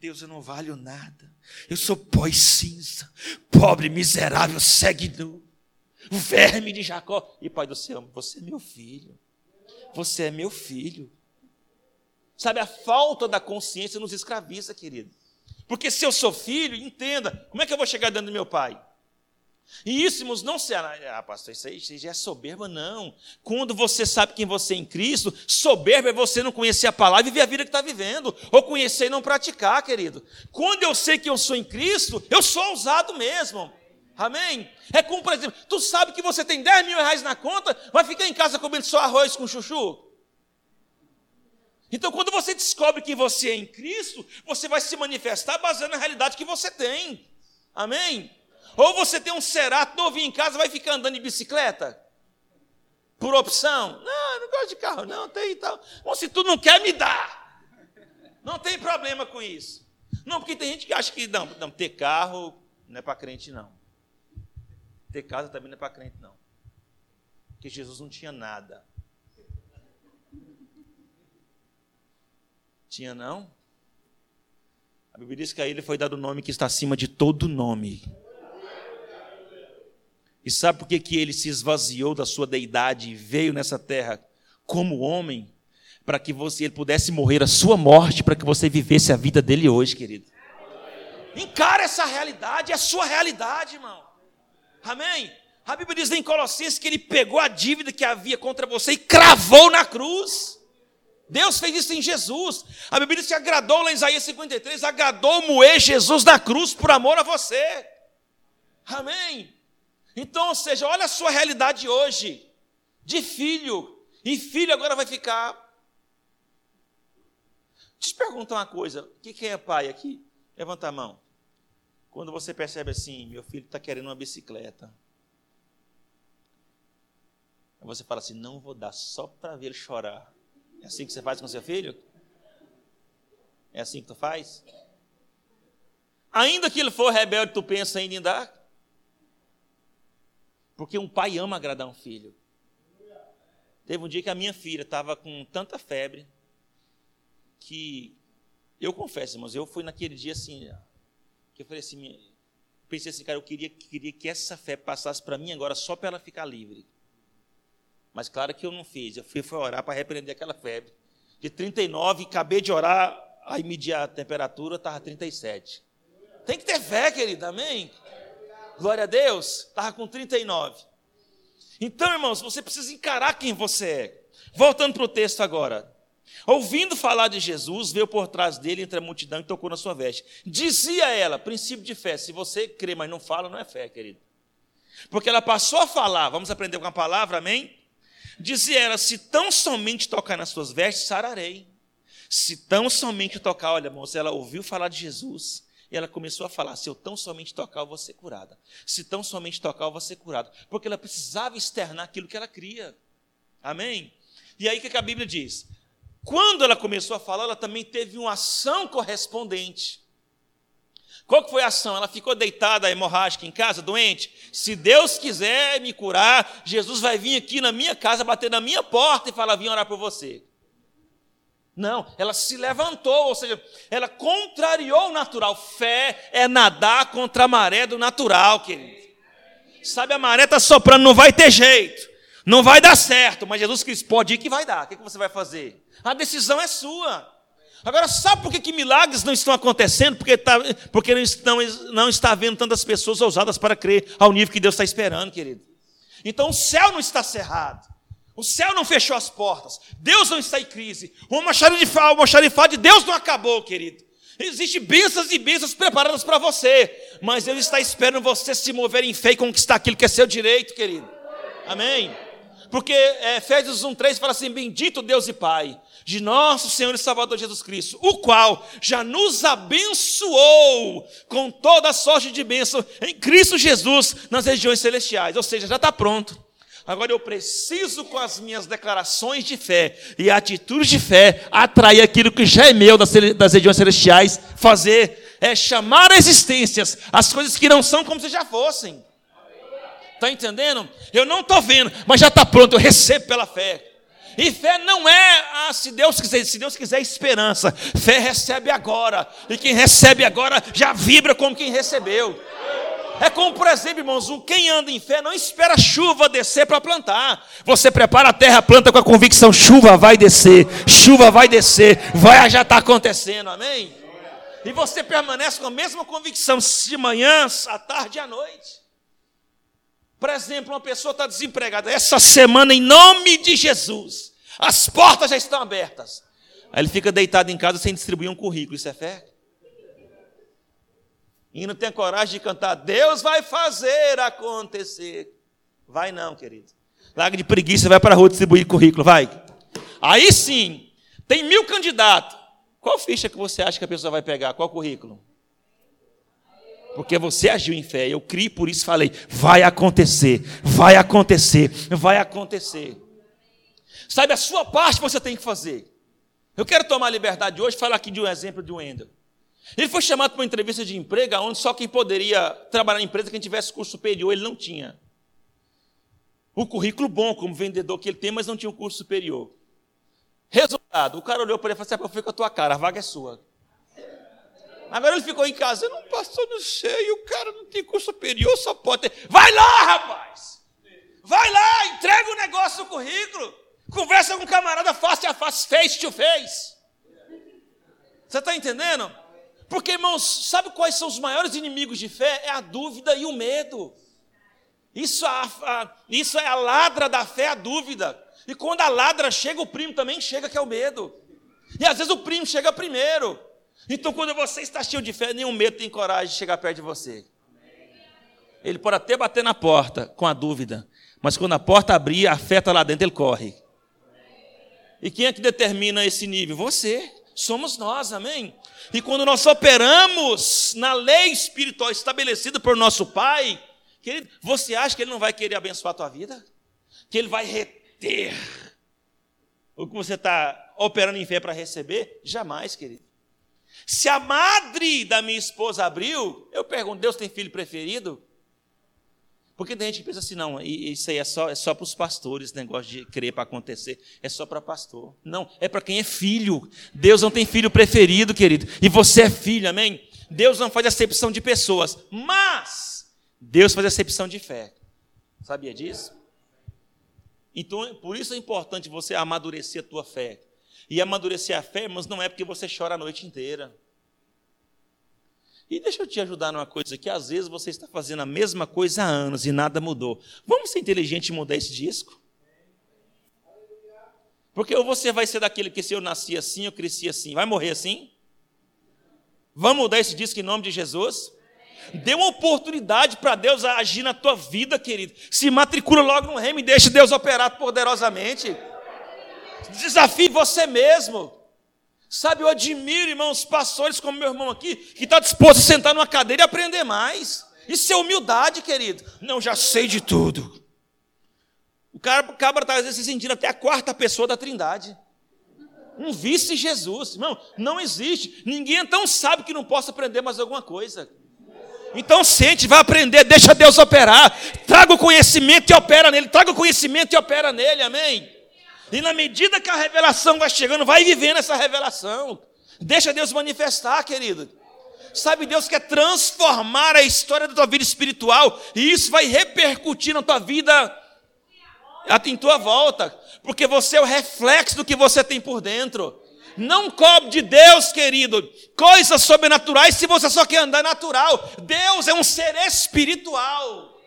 Deus, eu não valho nada. Eu sou pó e cinza, pobre, miserável. O verme de Jacó. E Pai do céu, você é meu filho. Você é meu filho. Sabe, a falta da consciência nos escraviza, querido. Porque se eu sou filho, entenda, como é que eu vou chegar dentro do meu pai? E isso, irmãos, não será, ah, pastor, isso aí, já é soberba, não. Quando você sabe quem você é em Cristo, soberba é você não conhecer a palavra e viver a vida que está vivendo, ou conhecer e não praticar, querido. Quando eu sei que eu sou em Cristo, eu sou ousado mesmo. Amém? É como, por exemplo, tu sabe que você tem 10 mil reais na conta, vai ficar em casa comendo só arroz com chuchu? Então, quando você descobre que você é em Cristo, você vai se manifestar baseado na realidade que você tem. Amém? Ou você tem um cerato novinho em casa, vai ficar andando de bicicleta? Por opção? Não, não gosto de carro, não, tem e tal. Bom, se tu não quer, me dá. Não tem problema com isso. Não, porque tem gente que acha que não, não ter carro não é para crente, não. Ter casa também não é para crente, não. Porque Jesus não tinha nada. Tinha não? A Bíblia diz que a ele foi dado o nome que está acima de todo nome. E sabe por que, que ele se esvaziou da sua deidade e veio nessa terra como homem? Para que você ele pudesse morrer a sua morte, para que você vivesse a vida dele hoje, querido. Encara essa realidade, é a sua realidade, irmão. Amém? A Bíblia diz em Colossenses que ele pegou a dívida que havia contra você e cravou na cruz. Deus fez isso em Jesus. A Bíblia diz que agradou lá em Isaías 53, agradou moer Jesus na cruz por amor a você. Amém. Então, ou seja, olha a sua realidade hoje, de filho. E filho agora vai ficar. Deixa eu te perguntar uma coisa: o que é pai aqui? Levanta a mão. Quando você percebe assim, meu filho está querendo uma bicicleta. Você fala assim: não vou dar só para ver ele chorar. É assim que você faz com seu filho? É assim que tu faz? Ainda que ele for rebelde, tu pensa em dar? Porque um pai ama agradar um filho. Teve um dia que a minha filha estava com tanta febre que eu confesso, irmãos, eu fui naquele dia assim, que eu falei assim, pensei assim, cara, eu queria, queria que essa fé passasse para mim agora só para ela ficar livre. Mas claro que eu não fiz. Eu fui, orar para repreender aquela febre. De 39, acabei de orar, aí medi a temperatura, estava 37. Tem que ter fé, querido, amém? Glória a Deus, estava com 39. Então, irmãos, você precisa encarar quem você é. Voltando para o texto agora. Ouvindo falar de Jesus, veio por trás dele entre a multidão e tocou na sua veste. Dizia ela, princípio de fé: se você crê, mas não fala, não é fé, querido. Porque ela passou a falar, vamos aprender com a palavra, amém? Dizia ela: Se tão somente tocar nas suas vestes, sararei. Se tão somente tocar, olha, moça, ela ouviu falar de Jesus. E ela começou a falar: se eu tão somente tocar, eu vou ser curada. Se tão somente tocar, eu vou ser curada. Porque ela precisava externar aquilo que ela cria. Amém? E aí o que a Bíblia diz? Quando ela começou a falar, ela também teve uma ação correspondente. Qual que foi a ação? Ela ficou deitada, hemorrágica em casa, doente. Se Deus quiser me curar, Jesus vai vir aqui na minha casa, bater na minha porta e falar: vim orar por você. Não, ela se levantou, ou seja, ela contrariou o natural. Fé é nadar contra a maré do natural, querido. Sabe, a maré está soprando, não vai ter jeito, não vai dar certo, mas Jesus Cristo pode ir que vai dar. O que você vai fazer? A decisão é sua. Agora, sabe por que, que milagres não estão acontecendo? Porque, tá, porque não, não está havendo tantas pessoas ousadas para crer ao nível que Deus está esperando, querido. Então o céu não está cerrado. O céu não fechou as portas. Deus não está em crise. O macharifado de Deus não acabou, querido. Existem bênçãos e bênçãos preparadas para você, mas Deus está esperando você se mover em fé e conquistar aquilo que é seu direito, querido. Amém? Porque é, Efésios 1,3 fala assim: Bendito Deus e Pai de nosso Senhor e Salvador Jesus Cristo, o qual já nos abençoou com toda sorte de bênção em Cristo Jesus nas regiões celestiais. Ou seja, já está pronto. Agora eu preciso, com as minhas declarações de fé e atitudes de fé, atrair aquilo que já é meu das, das regiões celestiais, fazer, é chamar a existências as coisas que não são como se já fossem. Está entendendo? Eu não estou vendo, mas já está pronto, eu recebo pela fé. E fé não é, ah, se Deus quiser, se Deus quiser esperança. Fé recebe agora. E quem recebe agora já vibra como quem recebeu. É como, por exemplo, irmãos, quem anda em fé não espera chuva descer para plantar. Você prepara a terra, planta com a convicção: chuva vai descer, chuva vai descer, vai já está acontecendo, amém? E você permanece com a mesma convicção de manhã, à tarde e à noite. Por exemplo, uma pessoa está desempregada. Essa semana, em nome de Jesus, as portas já estão abertas. Aí ele fica deitado em casa sem distribuir um currículo. Isso é fé? E não tem coragem de cantar, Deus vai fazer acontecer. Vai não, querido. Larga de preguiça, vai para a rua distribuir currículo, vai. Aí sim, tem mil candidatos. Qual ficha que você acha que a pessoa vai pegar? Qual currículo? Porque você agiu em fé. Eu criei, por isso falei: vai acontecer, vai acontecer, vai acontecer. Sabe, a sua parte você tem que fazer. Eu quero tomar liberdade hoje, falar aqui de um exemplo de Wendel. Ele foi chamado para uma entrevista de emprego, onde só quem poderia trabalhar na empresa quem tivesse curso superior, ele não tinha. O currículo bom como vendedor que ele tem, mas não tinha um curso superior. Resultado, o cara olhou para ele e falou assim: eu fui com a tua cara, a vaga é sua. Agora ele ficou em casa, não passou no cheio, o cara não tem curso superior, só pode ter. Vai lá, rapaz! Vai lá, entrega o negócio no currículo. Conversa com um camarada face a face, face to face. Você está entendendo? Porque, irmãos, sabe quais são os maiores inimigos de fé? É a dúvida e o medo. Isso, a, a, isso é a ladra da fé, a dúvida. E quando a ladra chega, o primo também chega, que é o medo. E às vezes o primo chega primeiro. Então, quando você está cheio de fé, nenhum medo tem coragem de chegar perto de você. Ele pode até bater na porta com a dúvida, mas quando a porta abrir, a fé está lá dentro, ele corre. E quem é que determina esse nível? Você. Somos nós, amém? E quando nós operamos na lei espiritual estabelecida por nosso Pai, querido, você acha que Ele não vai querer abençoar a tua vida? Que Ele vai reter o que você está operando em fé para receber? Jamais, querido. Se a madre da minha esposa abriu, eu pergunto: Deus tem filho preferido? Porque tem gente que pensa assim, não, isso aí é só, é só para os pastores, negócio de crer para acontecer, é só para pastor. Não, é para quem é filho. Deus não tem filho preferido, querido. E você é filho, amém? Deus não faz acepção de pessoas, mas Deus faz acepção de fé. Sabia disso? Então, por isso é importante você amadurecer a tua fé. E amadurecer a fé, irmãos, não é porque você chora a noite inteira. E deixa eu te ajudar numa coisa que às vezes você está fazendo a mesma coisa há anos e nada mudou. Vamos ser inteligentes e mudar esse disco? Porque ou você vai ser daquele que se eu nasci assim, eu cresci assim, vai morrer assim? Vamos mudar esse disco em nome de Jesus? Dê uma oportunidade para Deus agir na tua vida, querido. Se matricula logo no reino e deixe Deus operar poderosamente. Desafie você mesmo. Sabe, eu admiro, irmãos, pastores como meu irmão aqui, que está disposto a sentar numa cadeira e aprender mais. Isso é humildade, querido. Não, já sei de tudo. O cara acaba, às vezes, se sentindo até a quarta pessoa da trindade. Um vice-Jesus. Irmão, não existe. Ninguém então sabe que não possa aprender mais alguma coisa. Então sente, vai aprender, deixa Deus operar. Traga o conhecimento e opera nele. Traga o conhecimento e opera nele, amém? E na medida que a revelação vai chegando, vai vivendo essa revelação. Deixa Deus manifestar, querido. Sabe, Deus quer transformar a história da tua vida espiritual, e isso vai repercutir na tua vida em tua volta, porque você é o reflexo do que você tem por dentro. Não cobre de Deus, querido, coisas sobrenaturais se você só quer andar natural. Deus é um ser espiritual.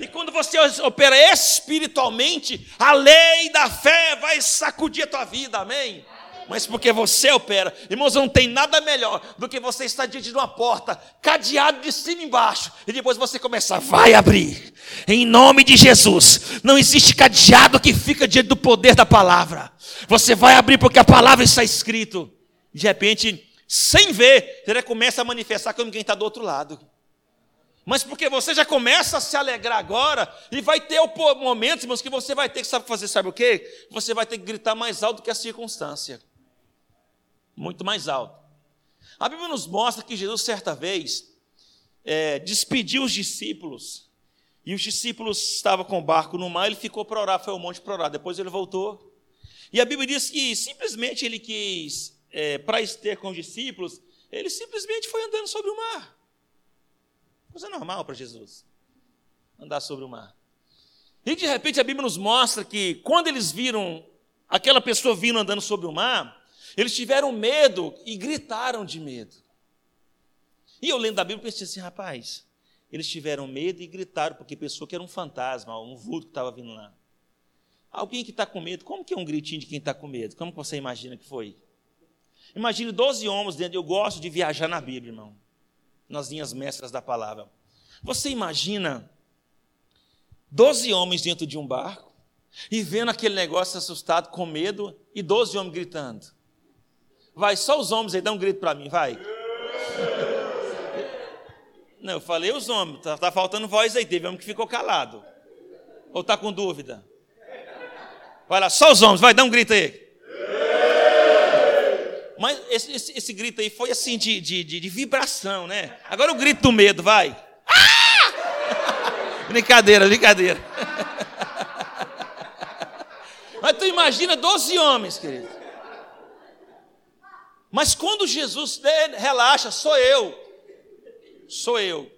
E quando você opera espiritualmente, a lei da fé vai sacudir a tua vida, amém? mas porque você opera. Irmãos, não tem nada melhor do que você estar diante de uma porta, cadeado de cima e embaixo, e depois você começar, vai abrir, em nome de Jesus. Não existe cadeado que fica diante do poder da palavra. Você vai abrir porque a palavra está escrito. De repente, sem ver, você começa a manifestar como quem está do outro lado. Mas porque você já começa a se alegrar agora, e vai ter momentos, irmãos, que você vai ter que sabe fazer, sabe o quê? Você vai ter que gritar mais alto que a circunstância muito mais alto. A Bíblia nos mostra que Jesus, certa vez, é, despediu os discípulos, e os discípulos estavam com o barco no mar, ele ficou para orar, foi ao monte para orar, depois ele voltou. E a Bíblia diz que simplesmente ele quis, é, para estar com os discípulos, ele simplesmente foi andando sobre o mar. Coisa normal para Jesus, andar sobre o mar. E de repente a Bíblia nos mostra que quando eles viram aquela pessoa vindo andando sobre o mar, eles tiveram medo e gritaram de medo. E eu lendo a Bíblia pensei assim, rapaz, eles tiveram medo e gritaram porque pensou que era um fantasma, um vulto que estava vindo lá. Alguém que está com medo, como que é um gritinho de quem está com medo? Como você imagina que foi? Imagine 12 homens dentro, eu gosto de viajar na Bíblia, irmão, nas linhas mestras da palavra. Você imagina 12 homens dentro de um barco e vendo aquele negócio assustado, com medo, e 12 homens gritando. Vai, só os homens aí, dá um grito para mim, vai. Não, eu falei os homens, tá, tá, faltando voz aí, teve homem que ficou calado. Ou tá com dúvida? Vai lá, só os homens, vai, dá um grito aí. Mas esse, esse, esse grito aí foi assim de, de, de, de, vibração, né? Agora o grito do medo, vai. Ah! (laughs) brincadeira, brincadeira. (laughs) Mas tu imagina 12 homens, querido. Mas quando Jesus relaxa, sou eu, sou eu.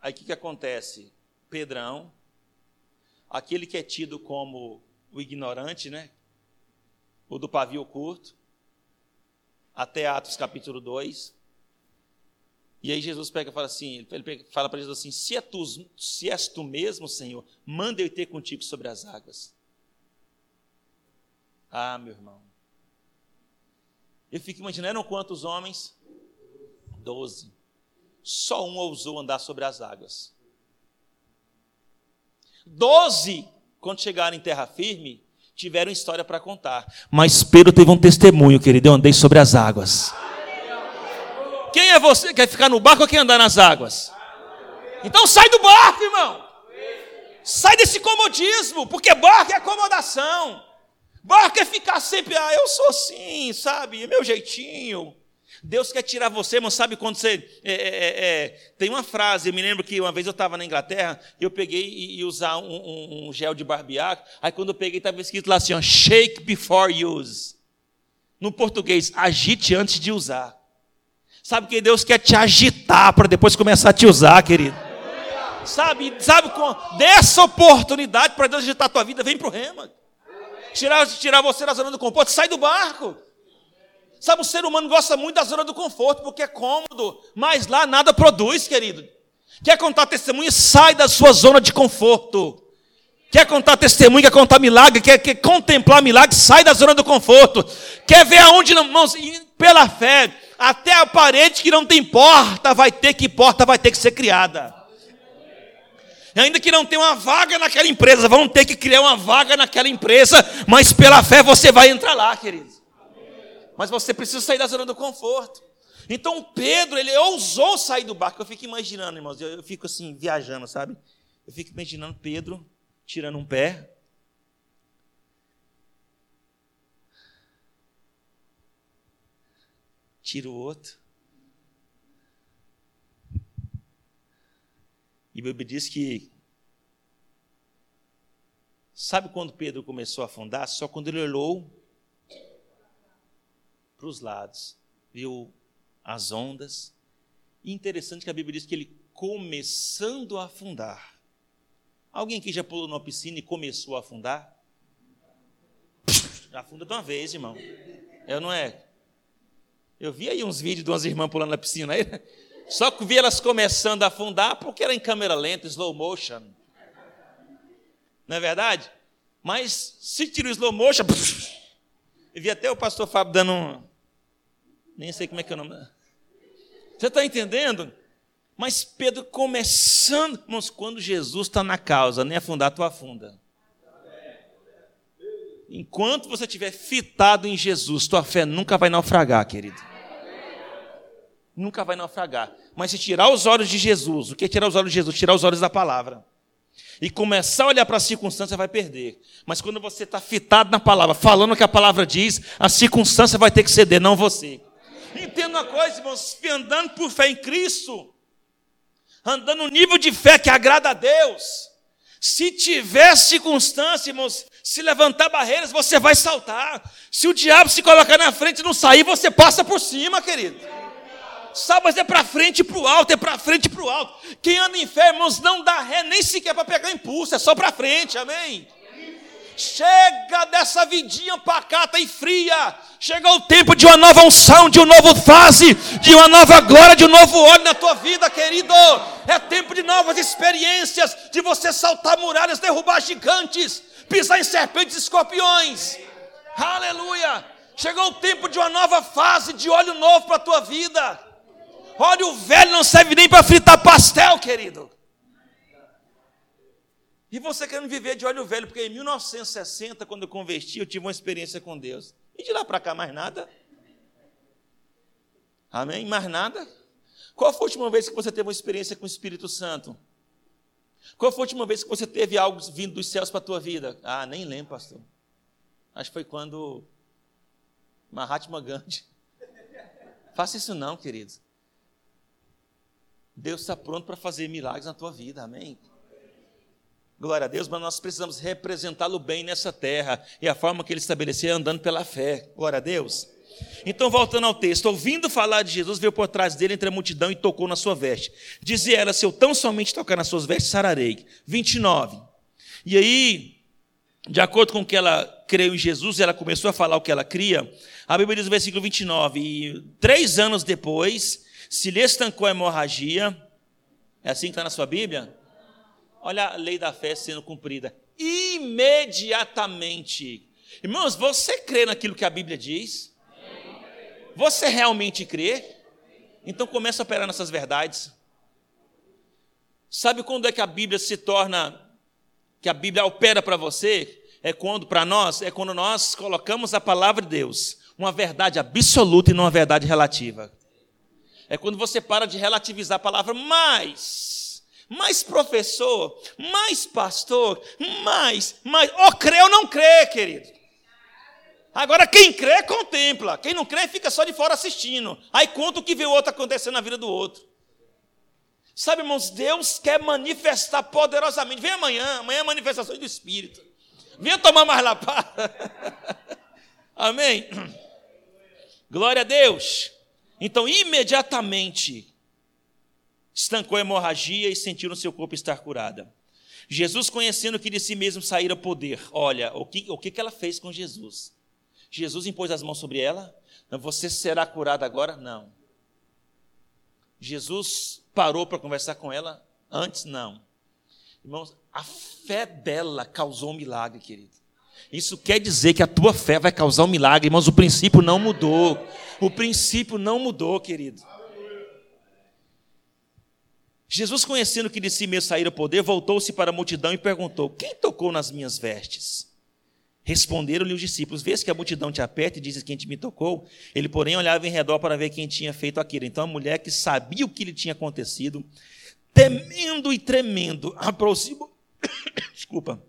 Aí o que, que acontece? Pedrão, aquele que é tido como o ignorante, né? O do pavio curto, até Atos capítulo 2. E aí Jesus pega e fala assim, ele fala para Jesus assim, se, é tu, se és tu mesmo, Senhor, manda eu ter contigo sobre as águas. Ah, meu irmão. Eu fico imaginando quantos homens? Doze. Só um ousou andar sobre as águas. Doze, quando chegaram em terra firme, tiveram história para contar. Mas Pedro teve um testemunho, querido. Eu andei sobre as águas. Quem é você? Quer ficar no barco ou quer andar nas águas? Então sai do barco, irmão. Sai desse comodismo, porque barco é acomodação. Barco é ficar sempre, ah, eu sou assim, sabe? É meu jeitinho. Deus quer tirar você, mas sabe quando você. É, é, é, é tem uma frase, eu me lembro que uma vez eu estava na Inglaterra, eu peguei e, e usar um, um, um, gel de barbear, aí quando eu peguei estava escrito lá assim, ó, shake before use. No português, agite antes de usar. Sabe que Deus quer te agitar para depois começar a te usar, querido. Sabe, sabe, dessa oportunidade para Deus agitar a tua vida, vem para o rema tirar, tirar você da zona do conforto, sai do barco. Sabe, o ser humano gosta muito da zona do conforto, porque é cômodo, mas lá nada produz, querido. Quer contar testemunho? Sai da sua zona de conforto. Quer contar testemunho, quer contar milagre, quer, quer contemplar milagre, sai da zona do conforto. Quer ver aonde, irmãos, pela fé, até a parede que não tem porta vai ter que porta vai ter que ser criada. Ainda que não tenha uma vaga naquela empresa, vão ter que criar uma vaga naquela empresa, mas pela fé você vai entrar lá, querido. Mas você precisa sair da zona do conforto. Então Pedro, ele ousou sair do barco. Eu fico imaginando, irmãos, eu, fico assim, viajando, sabe? Eu fico imaginando Pedro tirando um pé. Tira o outro. E a Bíblia diz que. Sabe quando Pedro começou a afundar? Só quando ele olhou para os lados, viu as ondas. E interessante que a Bíblia diz que ele começando a afundar. Alguém aqui já pulou numa piscina e começou a afundar? Afunda de uma vez, irmão. Eu não é? Eu vi aí uns vídeos de umas irmãs pulando na piscina aí. Só que vi elas começando a afundar porque era em câmera lenta, slow motion. Não é verdade? Mas se tira o slow motion, (laughs) Eu vi até o pastor Fábio dando um. Nem sei como é que é o nome. Você está entendendo? Mas Pedro começando, irmãos, quando Jesus está na causa, nem afundar, tu afunda. Enquanto você estiver fitado em Jesus, tua fé nunca vai naufragar, querido. Nunca vai naufragar. Mas se tirar os olhos de Jesus, o que é tirar os olhos de Jesus? Tirar os olhos da palavra. E começar a olhar para a circunstância, vai perder. Mas quando você está fitado na palavra, falando o que a palavra diz, a circunstância vai ter que ceder, não você. Entenda uma coisa, irmãos, andando por fé em Cristo, andando no nível de fé que agrada a Deus. Se tiver circunstância, irmãos, se levantar barreiras, você vai saltar. Se o diabo se colocar na frente e não sair, você passa por cima, querido. Sabe, mas é para frente e para o alto, é para frente e para o alto. Quem anda em fé, irmãos, não dá ré nem sequer para pegar impulso, é só para frente, amém? Chega dessa vidinha pacata e fria. Chega o tempo de uma nova unção, de uma nova fase, de uma nova glória, de um novo óleo na tua vida, querido. É tempo de novas experiências, de você saltar muralhas, derrubar gigantes, pisar em serpentes e escorpiões. Aleluia! Chegou o tempo de uma nova fase, de óleo novo para a tua vida. Óleo velho não serve nem para fritar pastel, querido. E você querendo viver de óleo velho, porque em 1960, quando eu converti, eu tive uma experiência com Deus. E de lá para cá, mais nada. Amém? Mais nada. Qual foi a última vez que você teve uma experiência com o Espírito Santo? Qual foi a última vez que você teve algo vindo dos céus para a tua vida? Ah, nem lembro, pastor. Acho que foi quando Mahatma Gandhi. (laughs) Faça isso não, queridos. Deus está pronto para fazer milagres na tua vida, amém? Glória a Deus, mas nós precisamos representá-lo bem nessa terra. E a forma que ele estabeleceu é andando pela fé. Glória a Deus. Então, voltando ao texto, ouvindo falar de Jesus, veio por trás dele entre a multidão e tocou na sua veste. Dizia ela: Se eu tão somente tocar nas suas vestes, sararei. 29. E aí, de acordo com que ela creu em Jesus, ela começou a falar o que ela cria. A Bíblia diz no versículo 29: E três anos depois, se lhe estancou a hemorragia. É assim que está na sua Bíblia? Olha a lei da fé sendo cumprida. Imediatamente. Irmãos, você crê naquilo que a Bíblia diz? Você realmente crê? Então começa a operar nessas verdades. Sabe quando é que a Bíblia se torna, que a Bíblia opera para você? É quando, para nós, é quando nós colocamos a palavra de Deus, uma verdade absoluta e não uma verdade relativa. É quando você para de relativizar a palavra mais mais professor, mais pastor, mais, mais. Ou crê ou não crê, querido. Agora, quem crê, contempla. Quem não crê, fica só de fora assistindo. Aí conta o que vê o outro acontecendo na vida do outro. Sabe, irmãos, Deus quer manifestar poderosamente. Vem amanhã, amanhã é manifestação do Espírito. Venha tomar mais lapada. (laughs) Amém? (clears throat) Glória a Deus. Então, imediatamente, estancou a hemorragia e sentiu no seu corpo estar curada. Jesus, conhecendo que de si mesmo saíra poder, olha, o que, o que ela fez com Jesus? Jesus impôs as mãos sobre ela? Você será curada agora? Não. Jesus parou para conversar com ela? Antes, não. Irmãos, a fé dela causou um milagre, querido. Isso quer dizer que a tua fé vai causar um milagre, irmãos. O princípio não mudou. O princípio não mudou, querido. Jesus, conhecendo que de si mesmo saíra poder, voltou-se para a multidão e perguntou: Quem tocou nas minhas vestes? Responderam-lhe os discípulos: Vês que a multidão te aperta e dizes quem te me tocou? Ele, porém, olhava em redor para ver quem tinha feito aquilo. Então a mulher que sabia o que lhe tinha acontecido, temendo e tremendo, aproximou. (coughs) Desculpa.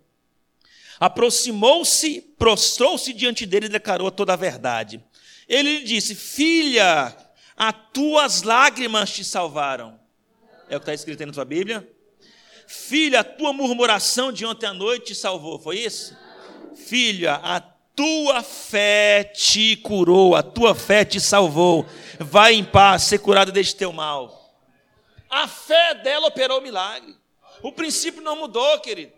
Aproximou-se, prostrou-se diante dele e declarou toda a verdade. Ele lhe disse: Filha, as tuas lágrimas te salvaram. É o que está escrito aí na tua Bíblia. Filha, a tua murmuração de ontem à noite te salvou, foi isso? Filha, a tua fé te curou, a tua fé te salvou. Vai em paz, ser curada deste teu mal. A fé dela operou o milagre. O princípio não mudou, querido.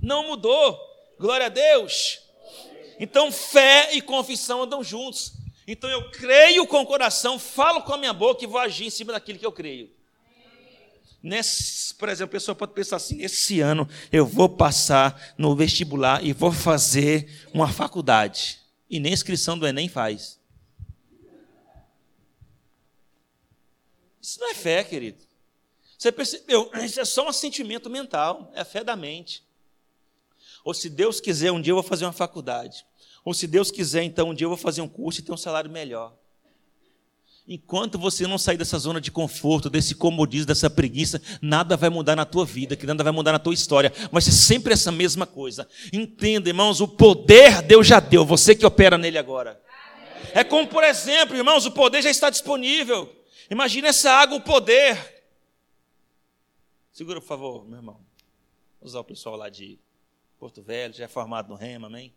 Não mudou. Glória a Deus. Então, fé e confissão andam juntos. Então, eu creio com o coração, falo com a minha boca e vou agir em cima daquilo que eu creio. Nesse, por exemplo, a pessoa pode pensar assim: esse ano eu vou passar no vestibular e vou fazer uma faculdade. e nem inscrição do Enem faz. Isso não é fé, querido. Você percebeu? (clears throat) Isso é só um sentimento mental, é a fé da mente. Ou se Deus quiser, um dia eu vou fazer uma faculdade. Ou se Deus quiser, então um dia eu vou fazer um curso e ter um salário melhor. Enquanto você não sair dessa zona de conforto, desse comodismo, dessa preguiça, nada vai mudar na tua vida, que nada vai mudar na tua história. Vai ser sempre essa mesma coisa. Entenda, irmãos, o poder Deus já deu, você que opera nele agora. É como, por exemplo, irmãos, o poder já está disponível. Imagina essa água, o poder. Segura, por favor, meu irmão. Vou usar o pessoal lá de Porto Velho, já é formado no Rema, amém?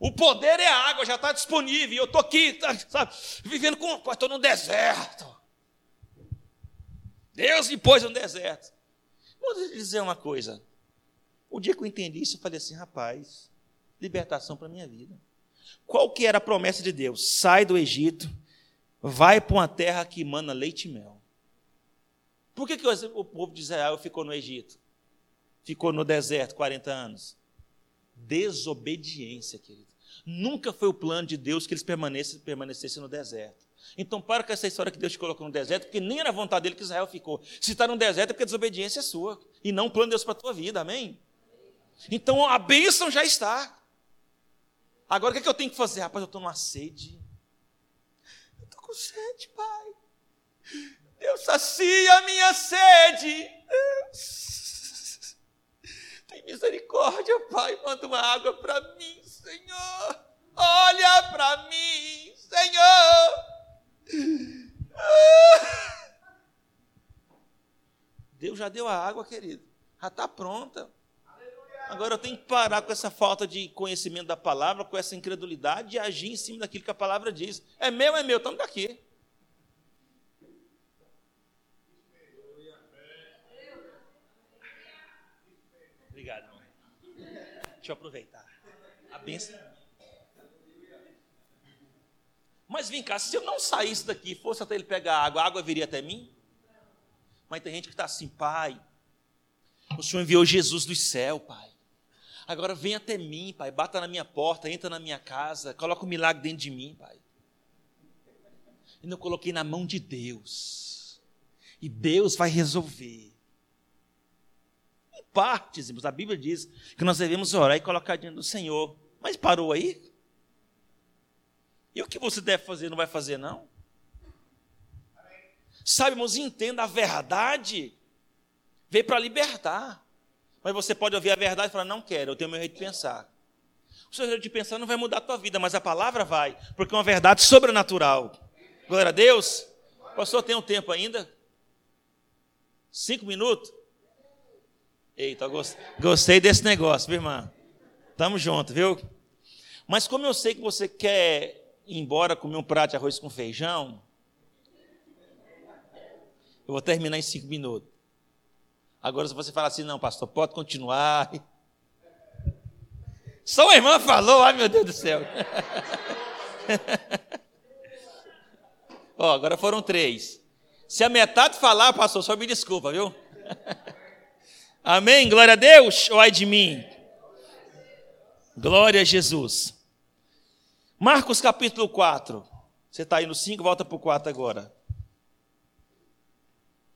O poder é a água, já está disponível. Eu estou aqui, tá, sabe, vivendo com. Estou no deserto. Deus me pôs no deserto. Vou dizer uma coisa. O dia que eu entendi isso, eu falei assim, rapaz, libertação para a minha vida. Qual que era a promessa de Deus? Sai do Egito, vai para uma terra que emana leite e mel. Por que, que o povo de Israel ficou no Egito? Ficou no deserto 40 anos? Desobediência, querido. Nunca foi o plano de Deus que eles permanecessem, permanecessem no deserto. Então, para com essa história que Deus te colocou no deserto, porque nem era vontade dele que Israel ficou. Se está no deserto é porque a desobediência é sua, e não o plano de Deus para a tua vida, amém? Então, a bênção já está. Agora, o que, é que eu tenho que fazer? Rapaz, eu estou numa sede. Eu estou com sede, pai. Deus sacia a minha sede. Deus. Tem misericórdia, pai. Manda uma água para mim. Senhor, olha para mim, Senhor. Deus já deu a água, querido. Já está pronta. Agora eu tenho que parar com essa falta de conhecimento da palavra, com essa incredulidade e agir em cima daquilo que a palavra diz. É meu, é meu, estamos aqui. Obrigado, irmão. Deixa eu aproveitar bênção. Mas vem cá, se eu não saísse daqui, fosse até ele pegar água, a água viria até mim? Mas tem gente que está assim, pai, o Senhor enviou Jesus do céu, pai. Agora vem até mim, pai, bata na minha porta, entra na minha casa, coloca o um milagre dentro de mim, pai. E não coloquei na mão de Deus. E Deus vai resolver. Em partes, a Bíblia diz que nós devemos orar e colocar diante do Senhor. Mas parou aí? E o que você deve fazer, não vai fazer, não? Sabe, irmãos, entenda a verdade. Veio para libertar. Mas você pode ouvir a verdade e falar, não quero, eu tenho meu jeito de pensar. O seu jeito de pensar não vai mudar a tua vida, mas a palavra vai, porque é uma verdade sobrenatural. Glória a Deus. Pastor, tem um tempo ainda? Cinco minutos? Eita, gostei desse negócio, minha irmã. Tamo junto, viu? Mas como eu sei que você quer ir embora comer um prato de arroz com feijão, eu vou terminar em cinco minutos. Agora, se você falar assim, não, pastor, pode continuar. (laughs) Só a irmã falou, ai meu Deus do céu. (laughs) Ó, agora foram três. Se a metade falar, pastor, só me desculpa, viu? (laughs) Amém? Glória a Deus, ou ai de mim? Glória a Jesus. Marcos capítulo 4. Você está aí no 5, volta para o 4 agora.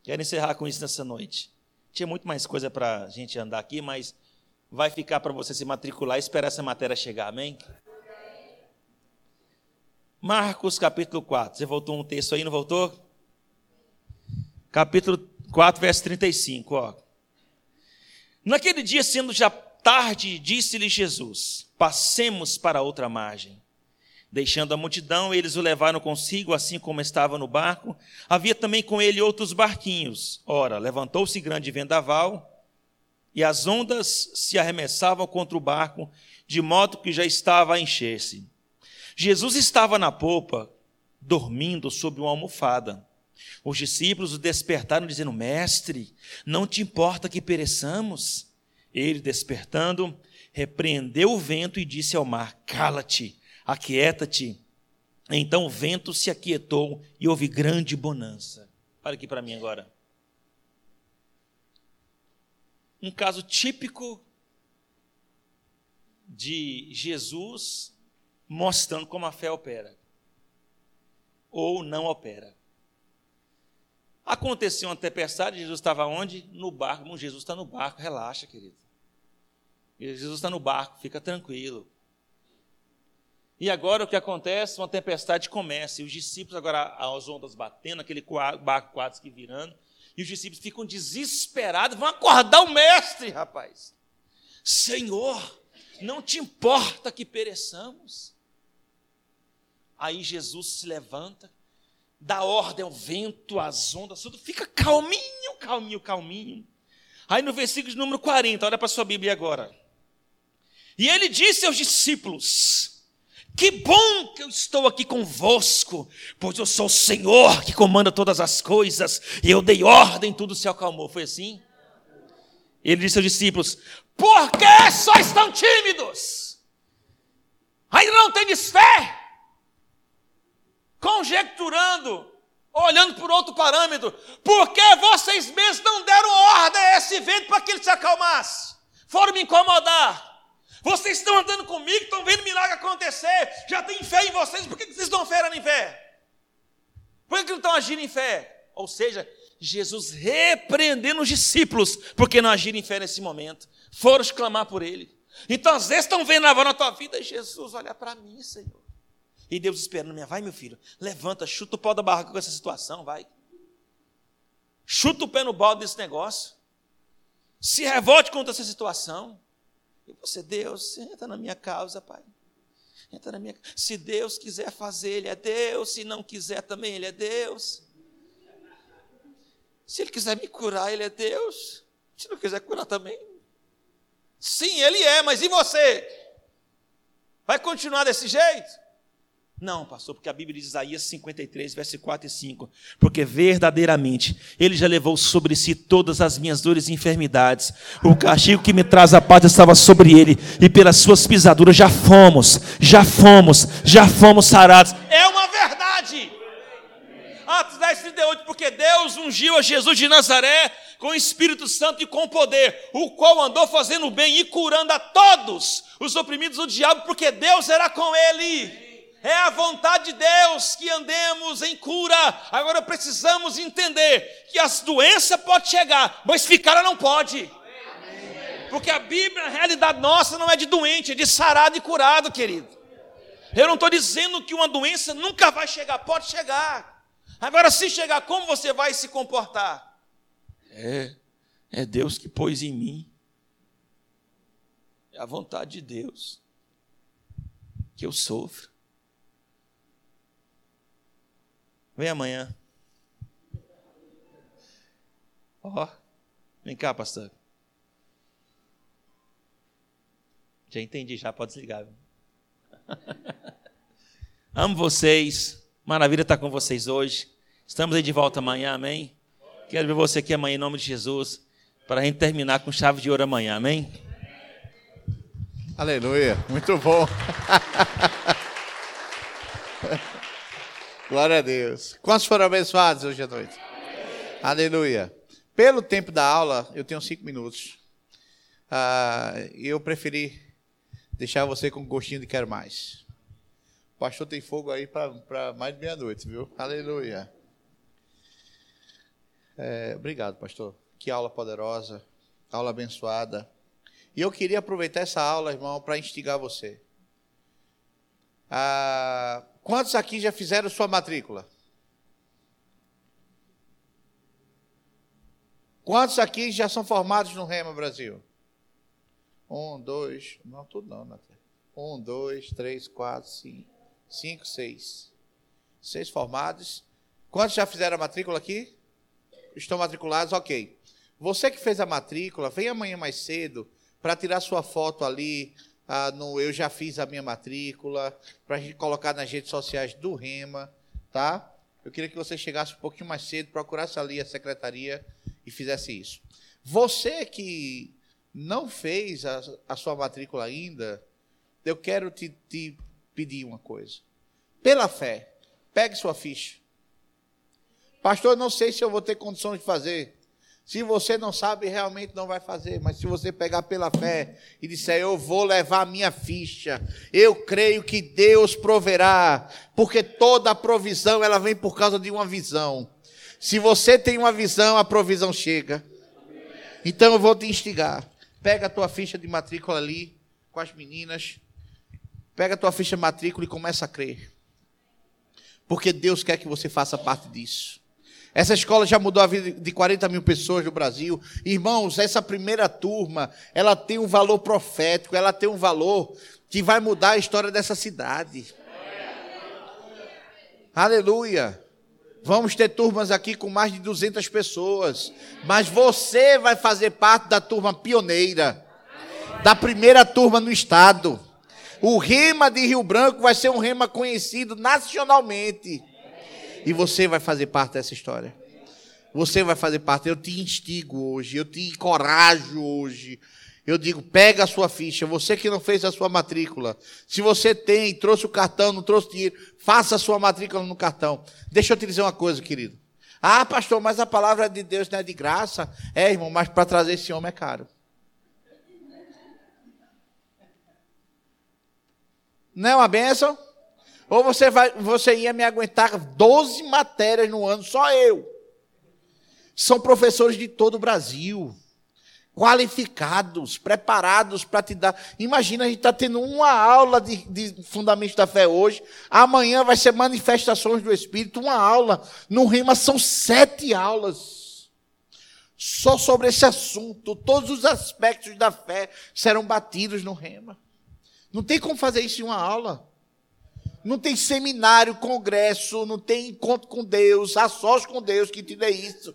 Quero encerrar com isso nessa noite. Tinha muito mais coisa para a gente andar aqui, mas vai ficar para você se matricular e esperar essa matéria chegar, amém? Marcos capítulo 4. Você voltou um texto aí, não voltou? Capítulo 4, verso 35, ó. Naquele dia, sendo já tarde, disse-lhe Jesus: Passemos para outra margem. Deixando a multidão, eles o levaram consigo, assim como estava no barco. Havia também com ele outros barquinhos. Ora, levantou-se grande vendaval, e as ondas se arremessavam contra o barco, de modo que já estava a encher-se. Jesus estava na popa, dormindo sob uma almofada. Os discípulos o despertaram, dizendo: Mestre, não te importa que pereçamos? Ele, despertando, repreendeu o vento e disse ao mar: Cala-te, aquieta-te. Então o vento se aquietou e houve grande bonança. Olha aqui para mim agora. Um caso típico de Jesus mostrando como a fé opera ou não opera. Aconteceu uma tempestade, Jesus estava onde? No barco. Bom, Jesus está no barco, relaxa, querido. Jesus está no barco, fica tranquilo. E agora o que acontece? Uma tempestade começa, e os discípulos, agora as ondas batendo, aquele barco quase que virando, e os discípulos ficam desesperados, vão acordar o mestre, rapaz. Senhor, não te importa que pereçamos? Aí Jesus se levanta, dá ordem ao vento, às ondas, tudo fica calminho, calminho, calminho. Aí no versículo de número 40, olha para a sua Bíblia agora. E ele disse aos discípulos: Que bom que eu estou aqui convosco, pois eu sou o Senhor que comanda todas as coisas, e eu dei ordem, tudo se acalmou. Foi assim? Ele disse aos discípulos: Por que sois tão tímidos? Ainda não tendes fé? Conjecturando, olhando por outro parâmetro, por que vocês mesmos não deram ordem a esse vento para que ele se acalmasse? Foram me incomodar. Vocês estão andando comigo, estão vendo milagre acontecer, já tem fé em vocês, por que vocês estão oferando em fé? Por que não estão agindo em fé? Ou seja, Jesus repreendendo os discípulos, porque não agiram em fé nesse momento, foram clamar por ele. Então, às vezes, estão vendo lavar na tua vida, Jesus, olha para mim, Senhor. E Deus esperando, vai, meu filho, levanta, chuta o pau da barraca com essa situação, vai. Chuta o pé no balde desse negócio. Se revolte contra essa situação. E você, Deus, entra na minha causa, Pai. Entra na minha Se Deus quiser fazer, Ele é Deus. Se não quiser também, Ele é Deus. Se Ele quiser me curar, Ele é Deus. Se não quiser curar também. Sim, Ele é, mas e você? Vai continuar desse jeito? Não, pastor, porque a Bíblia diz Isaías 53, verso 4 e 5. Porque verdadeiramente Ele já levou sobre si todas as minhas dores e enfermidades. O castigo que me traz a paz estava sobre Ele, e pelas suas pisaduras já fomos, já fomos, já fomos sarados. É uma verdade. Atos 10, 38, porque Deus ungiu a Jesus de Nazaré com o Espírito Santo e com poder, o qual andou fazendo bem e curando a todos os oprimidos do diabo, porque Deus era com ele. É a vontade de Deus que andemos em cura. Agora precisamos entender que as doenças podem chegar, mas ficar não pode. Porque a Bíblia, a realidade nossa não é de doente, é de sarado e curado, querido. Eu não estou dizendo que uma doença nunca vai chegar, pode chegar. Agora, se chegar, como você vai se comportar? É, é Deus que pôs em mim. É a vontade de Deus que eu sofro. Vem amanhã. Ó, oh, vem cá, pastor. Já entendi, já pode desligar. (laughs) Amo vocês. Maravilha estar com vocês hoje. Estamos aí de volta amanhã, amém? Quero ver você aqui amanhã em nome de Jesus. Para a gente terminar com chave de ouro amanhã, amém? Aleluia, muito bom. (laughs) Glória a Deus. Quantos foram abençoados hoje à noite? Amém. Aleluia. Pelo tempo da aula, eu tenho cinco minutos. Ah, eu preferi deixar você com gostinho de quero mais. O pastor tem fogo aí para mais de meia-noite, viu? Aleluia. É, obrigado, pastor. Que aula poderosa, aula abençoada. E eu queria aproveitar essa aula, irmão, para instigar você. Ah, Quantos aqui já fizeram sua matrícula? Quantos aqui já são formados no Rema Brasil? Um, dois, não tudo não, Natália. Um, dois, três, quatro, cinco, cinco, seis. Seis formados. Quantos já fizeram a matrícula aqui? Estão matriculados? Ok. Você que fez a matrícula, vem amanhã mais cedo para tirar sua foto ali ah, no Eu Já Fiz a Minha Matrícula, para a gente colocar nas redes sociais do Rema, tá? Eu queria que você chegasse um pouquinho mais cedo, procurasse ali a secretaria e fizesse isso. Você que não fez a, a sua matrícula ainda, eu quero te, te pedir uma coisa. Pela fé, pegue sua ficha. Pastor, não sei se eu vou ter condições de fazer. Se você não sabe, realmente não vai fazer. Mas se você pegar pela fé e disser, eu vou levar a minha ficha, eu creio que Deus proverá, porque toda provisão ela vem por causa de uma visão. Se você tem uma visão, a provisão chega. Então eu vou te instigar. Pega a tua ficha de matrícula ali com as meninas. Pega a tua ficha de matrícula e começa a crer. Porque Deus quer que você faça parte disso. Essa escola já mudou a vida de 40 mil pessoas no Brasil. Irmãos, essa primeira turma, ela tem um valor profético, ela tem um valor que vai mudar a história dessa cidade. Aleluia. Vamos ter turmas aqui com mais de 200 pessoas. Mas você vai fazer parte da turma pioneira. Da primeira turma no estado. O rema de Rio Branco vai ser um rema conhecido nacionalmente. E você vai fazer parte dessa história. Você vai fazer parte. Eu te instigo hoje, eu te encorajo hoje. Eu digo, pega a sua ficha. Você que não fez a sua matrícula. Se você tem, trouxe o cartão, não trouxe dinheiro, faça a sua matrícula no cartão. Deixa eu te dizer uma coisa, querido. Ah, pastor, mas a palavra de Deus não é de graça. É, irmão, mas para trazer esse homem é caro. Não é uma bênção? Ou você, vai, você ia me aguentar 12 matérias no ano, só eu. São professores de todo o Brasil, qualificados, preparados para te dar. Imagina, a gente está tendo uma aula de, de Fundamentos da Fé hoje, amanhã vai ser Manifestações do Espírito, uma aula. No Rima são sete aulas. Só sobre esse assunto, todos os aspectos da fé serão batidos no Rema. Não tem como fazer isso em uma aula. Não tem seminário, congresso, não tem encontro com Deus, a sós com Deus que te dê isso.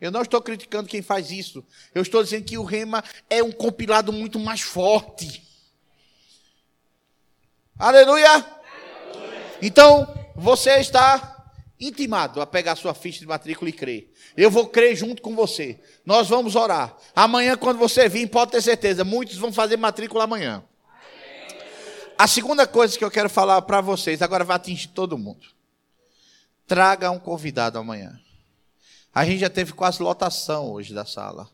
Eu não estou criticando quem faz isso. Eu estou dizendo que o rema é um compilado muito mais forte. Aleluia! Aleluia. Então, você está intimado a pegar sua ficha de matrícula e crer. Eu vou crer junto com você. Nós vamos orar. Amanhã, quando você vir, pode ter certeza, muitos vão fazer matrícula amanhã. A segunda coisa que eu quero falar para vocês, agora vai atingir todo mundo. Traga um convidado amanhã. A gente já teve quase lotação hoje da sala.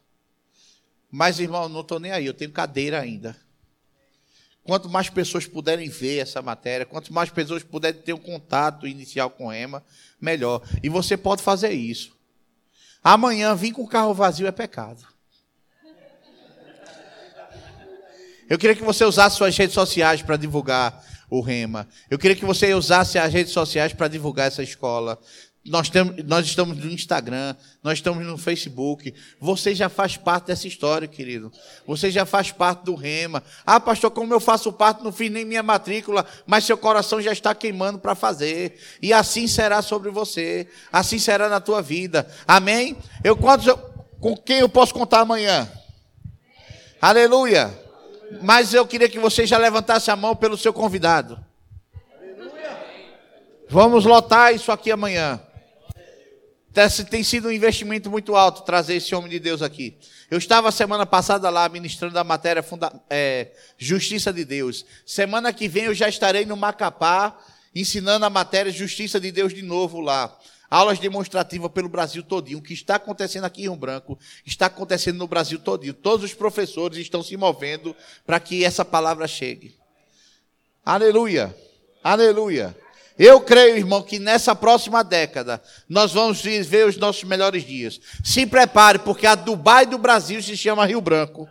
Mas, irmão, não estou nem aí, eu tenho cadeira ainda. Quanto mais pessoas puderem ver essa matéria, quanto mais pessoas puderem ter um contato inicial com Ema, melhor. E você pode fazer isso. Amanhã vir com o carro vazio é pecado. Eu queria que você usasse suas redes sociais para divulgar o Rema. Eu queria que você usasse as redes sociais para divulgar essa escola. Nós, temos, nós estamos no Instagram, nós estamos no Facebook. Você já faz parte dessa história, querido. Você já faz parte do Rema. Ah, pastor, como eu faço parte, não fiz nem minha matrícula, mas seu coração já está queimando para fazer. E assim será sobre você. Assim será na tua vida. Amém? Eu, quantos, com quem eu posso contar amanhã? Aleluia. Mas eu queria que você já levantasse a mão pelo seu convidado. Vamos lotar isso aqui amanhã. Tem sido um investimento muito alto trazer esse homem de Deus aqui. Eu estava semana passada lá ministrando a matéria funda é, Justiça de Deus. Semana que vem eu já estarei no Macapá ensinando a matéria Justiça de Deus de novo lá. Aulas demonstrativas pelo Brasil todinho. O que está acontecendo aqui em Rio Branco está acontecendo no Brasil todinho. Todos os professores estão se movendo para que essa palavra chegue. Aleluia. Aleluia. Eu creio, irmão, que nessa próxima década nós vamos viver os nossos melhores dias. Se prepare, porque a Dubai do Brasil se chama Rio Branco.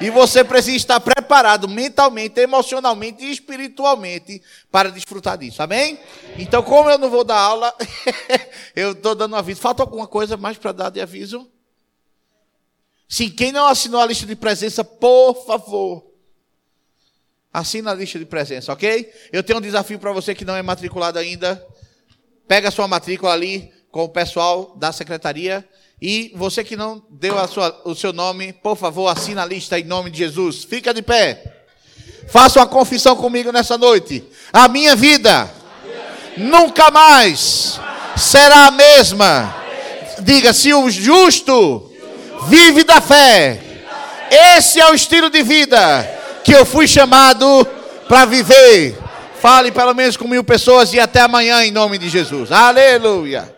E você precisa estar preparado mentalmente, emocionalmente e espiritualmente para desfrutar disso. Amém? Então, como eu não vou dar aula, (laughs) eu estou dando aviso. Falta alguma coisa mais para dar de aviso? Sim, quem não assinou a lista de presença, por favor, assina a lista de presença, ok? Eu tenho um desafio para você que não é matriculado ainda. Pega a sua matrícula ali com o pessoal da secretaria e você que não deu sua, o seu nome, por favor, assina a lista em nome de Jesus. Fica de pé. Faça uma confissão comigo nessa noite. A minha vida nunca mais será a mesma. Diga: se o justo vive da fé, esse é o estilo de vida que eu fui chamado para viver. Fale pelo menos com mil pessoas e até amanhã em nome de Jesus. Aleluia.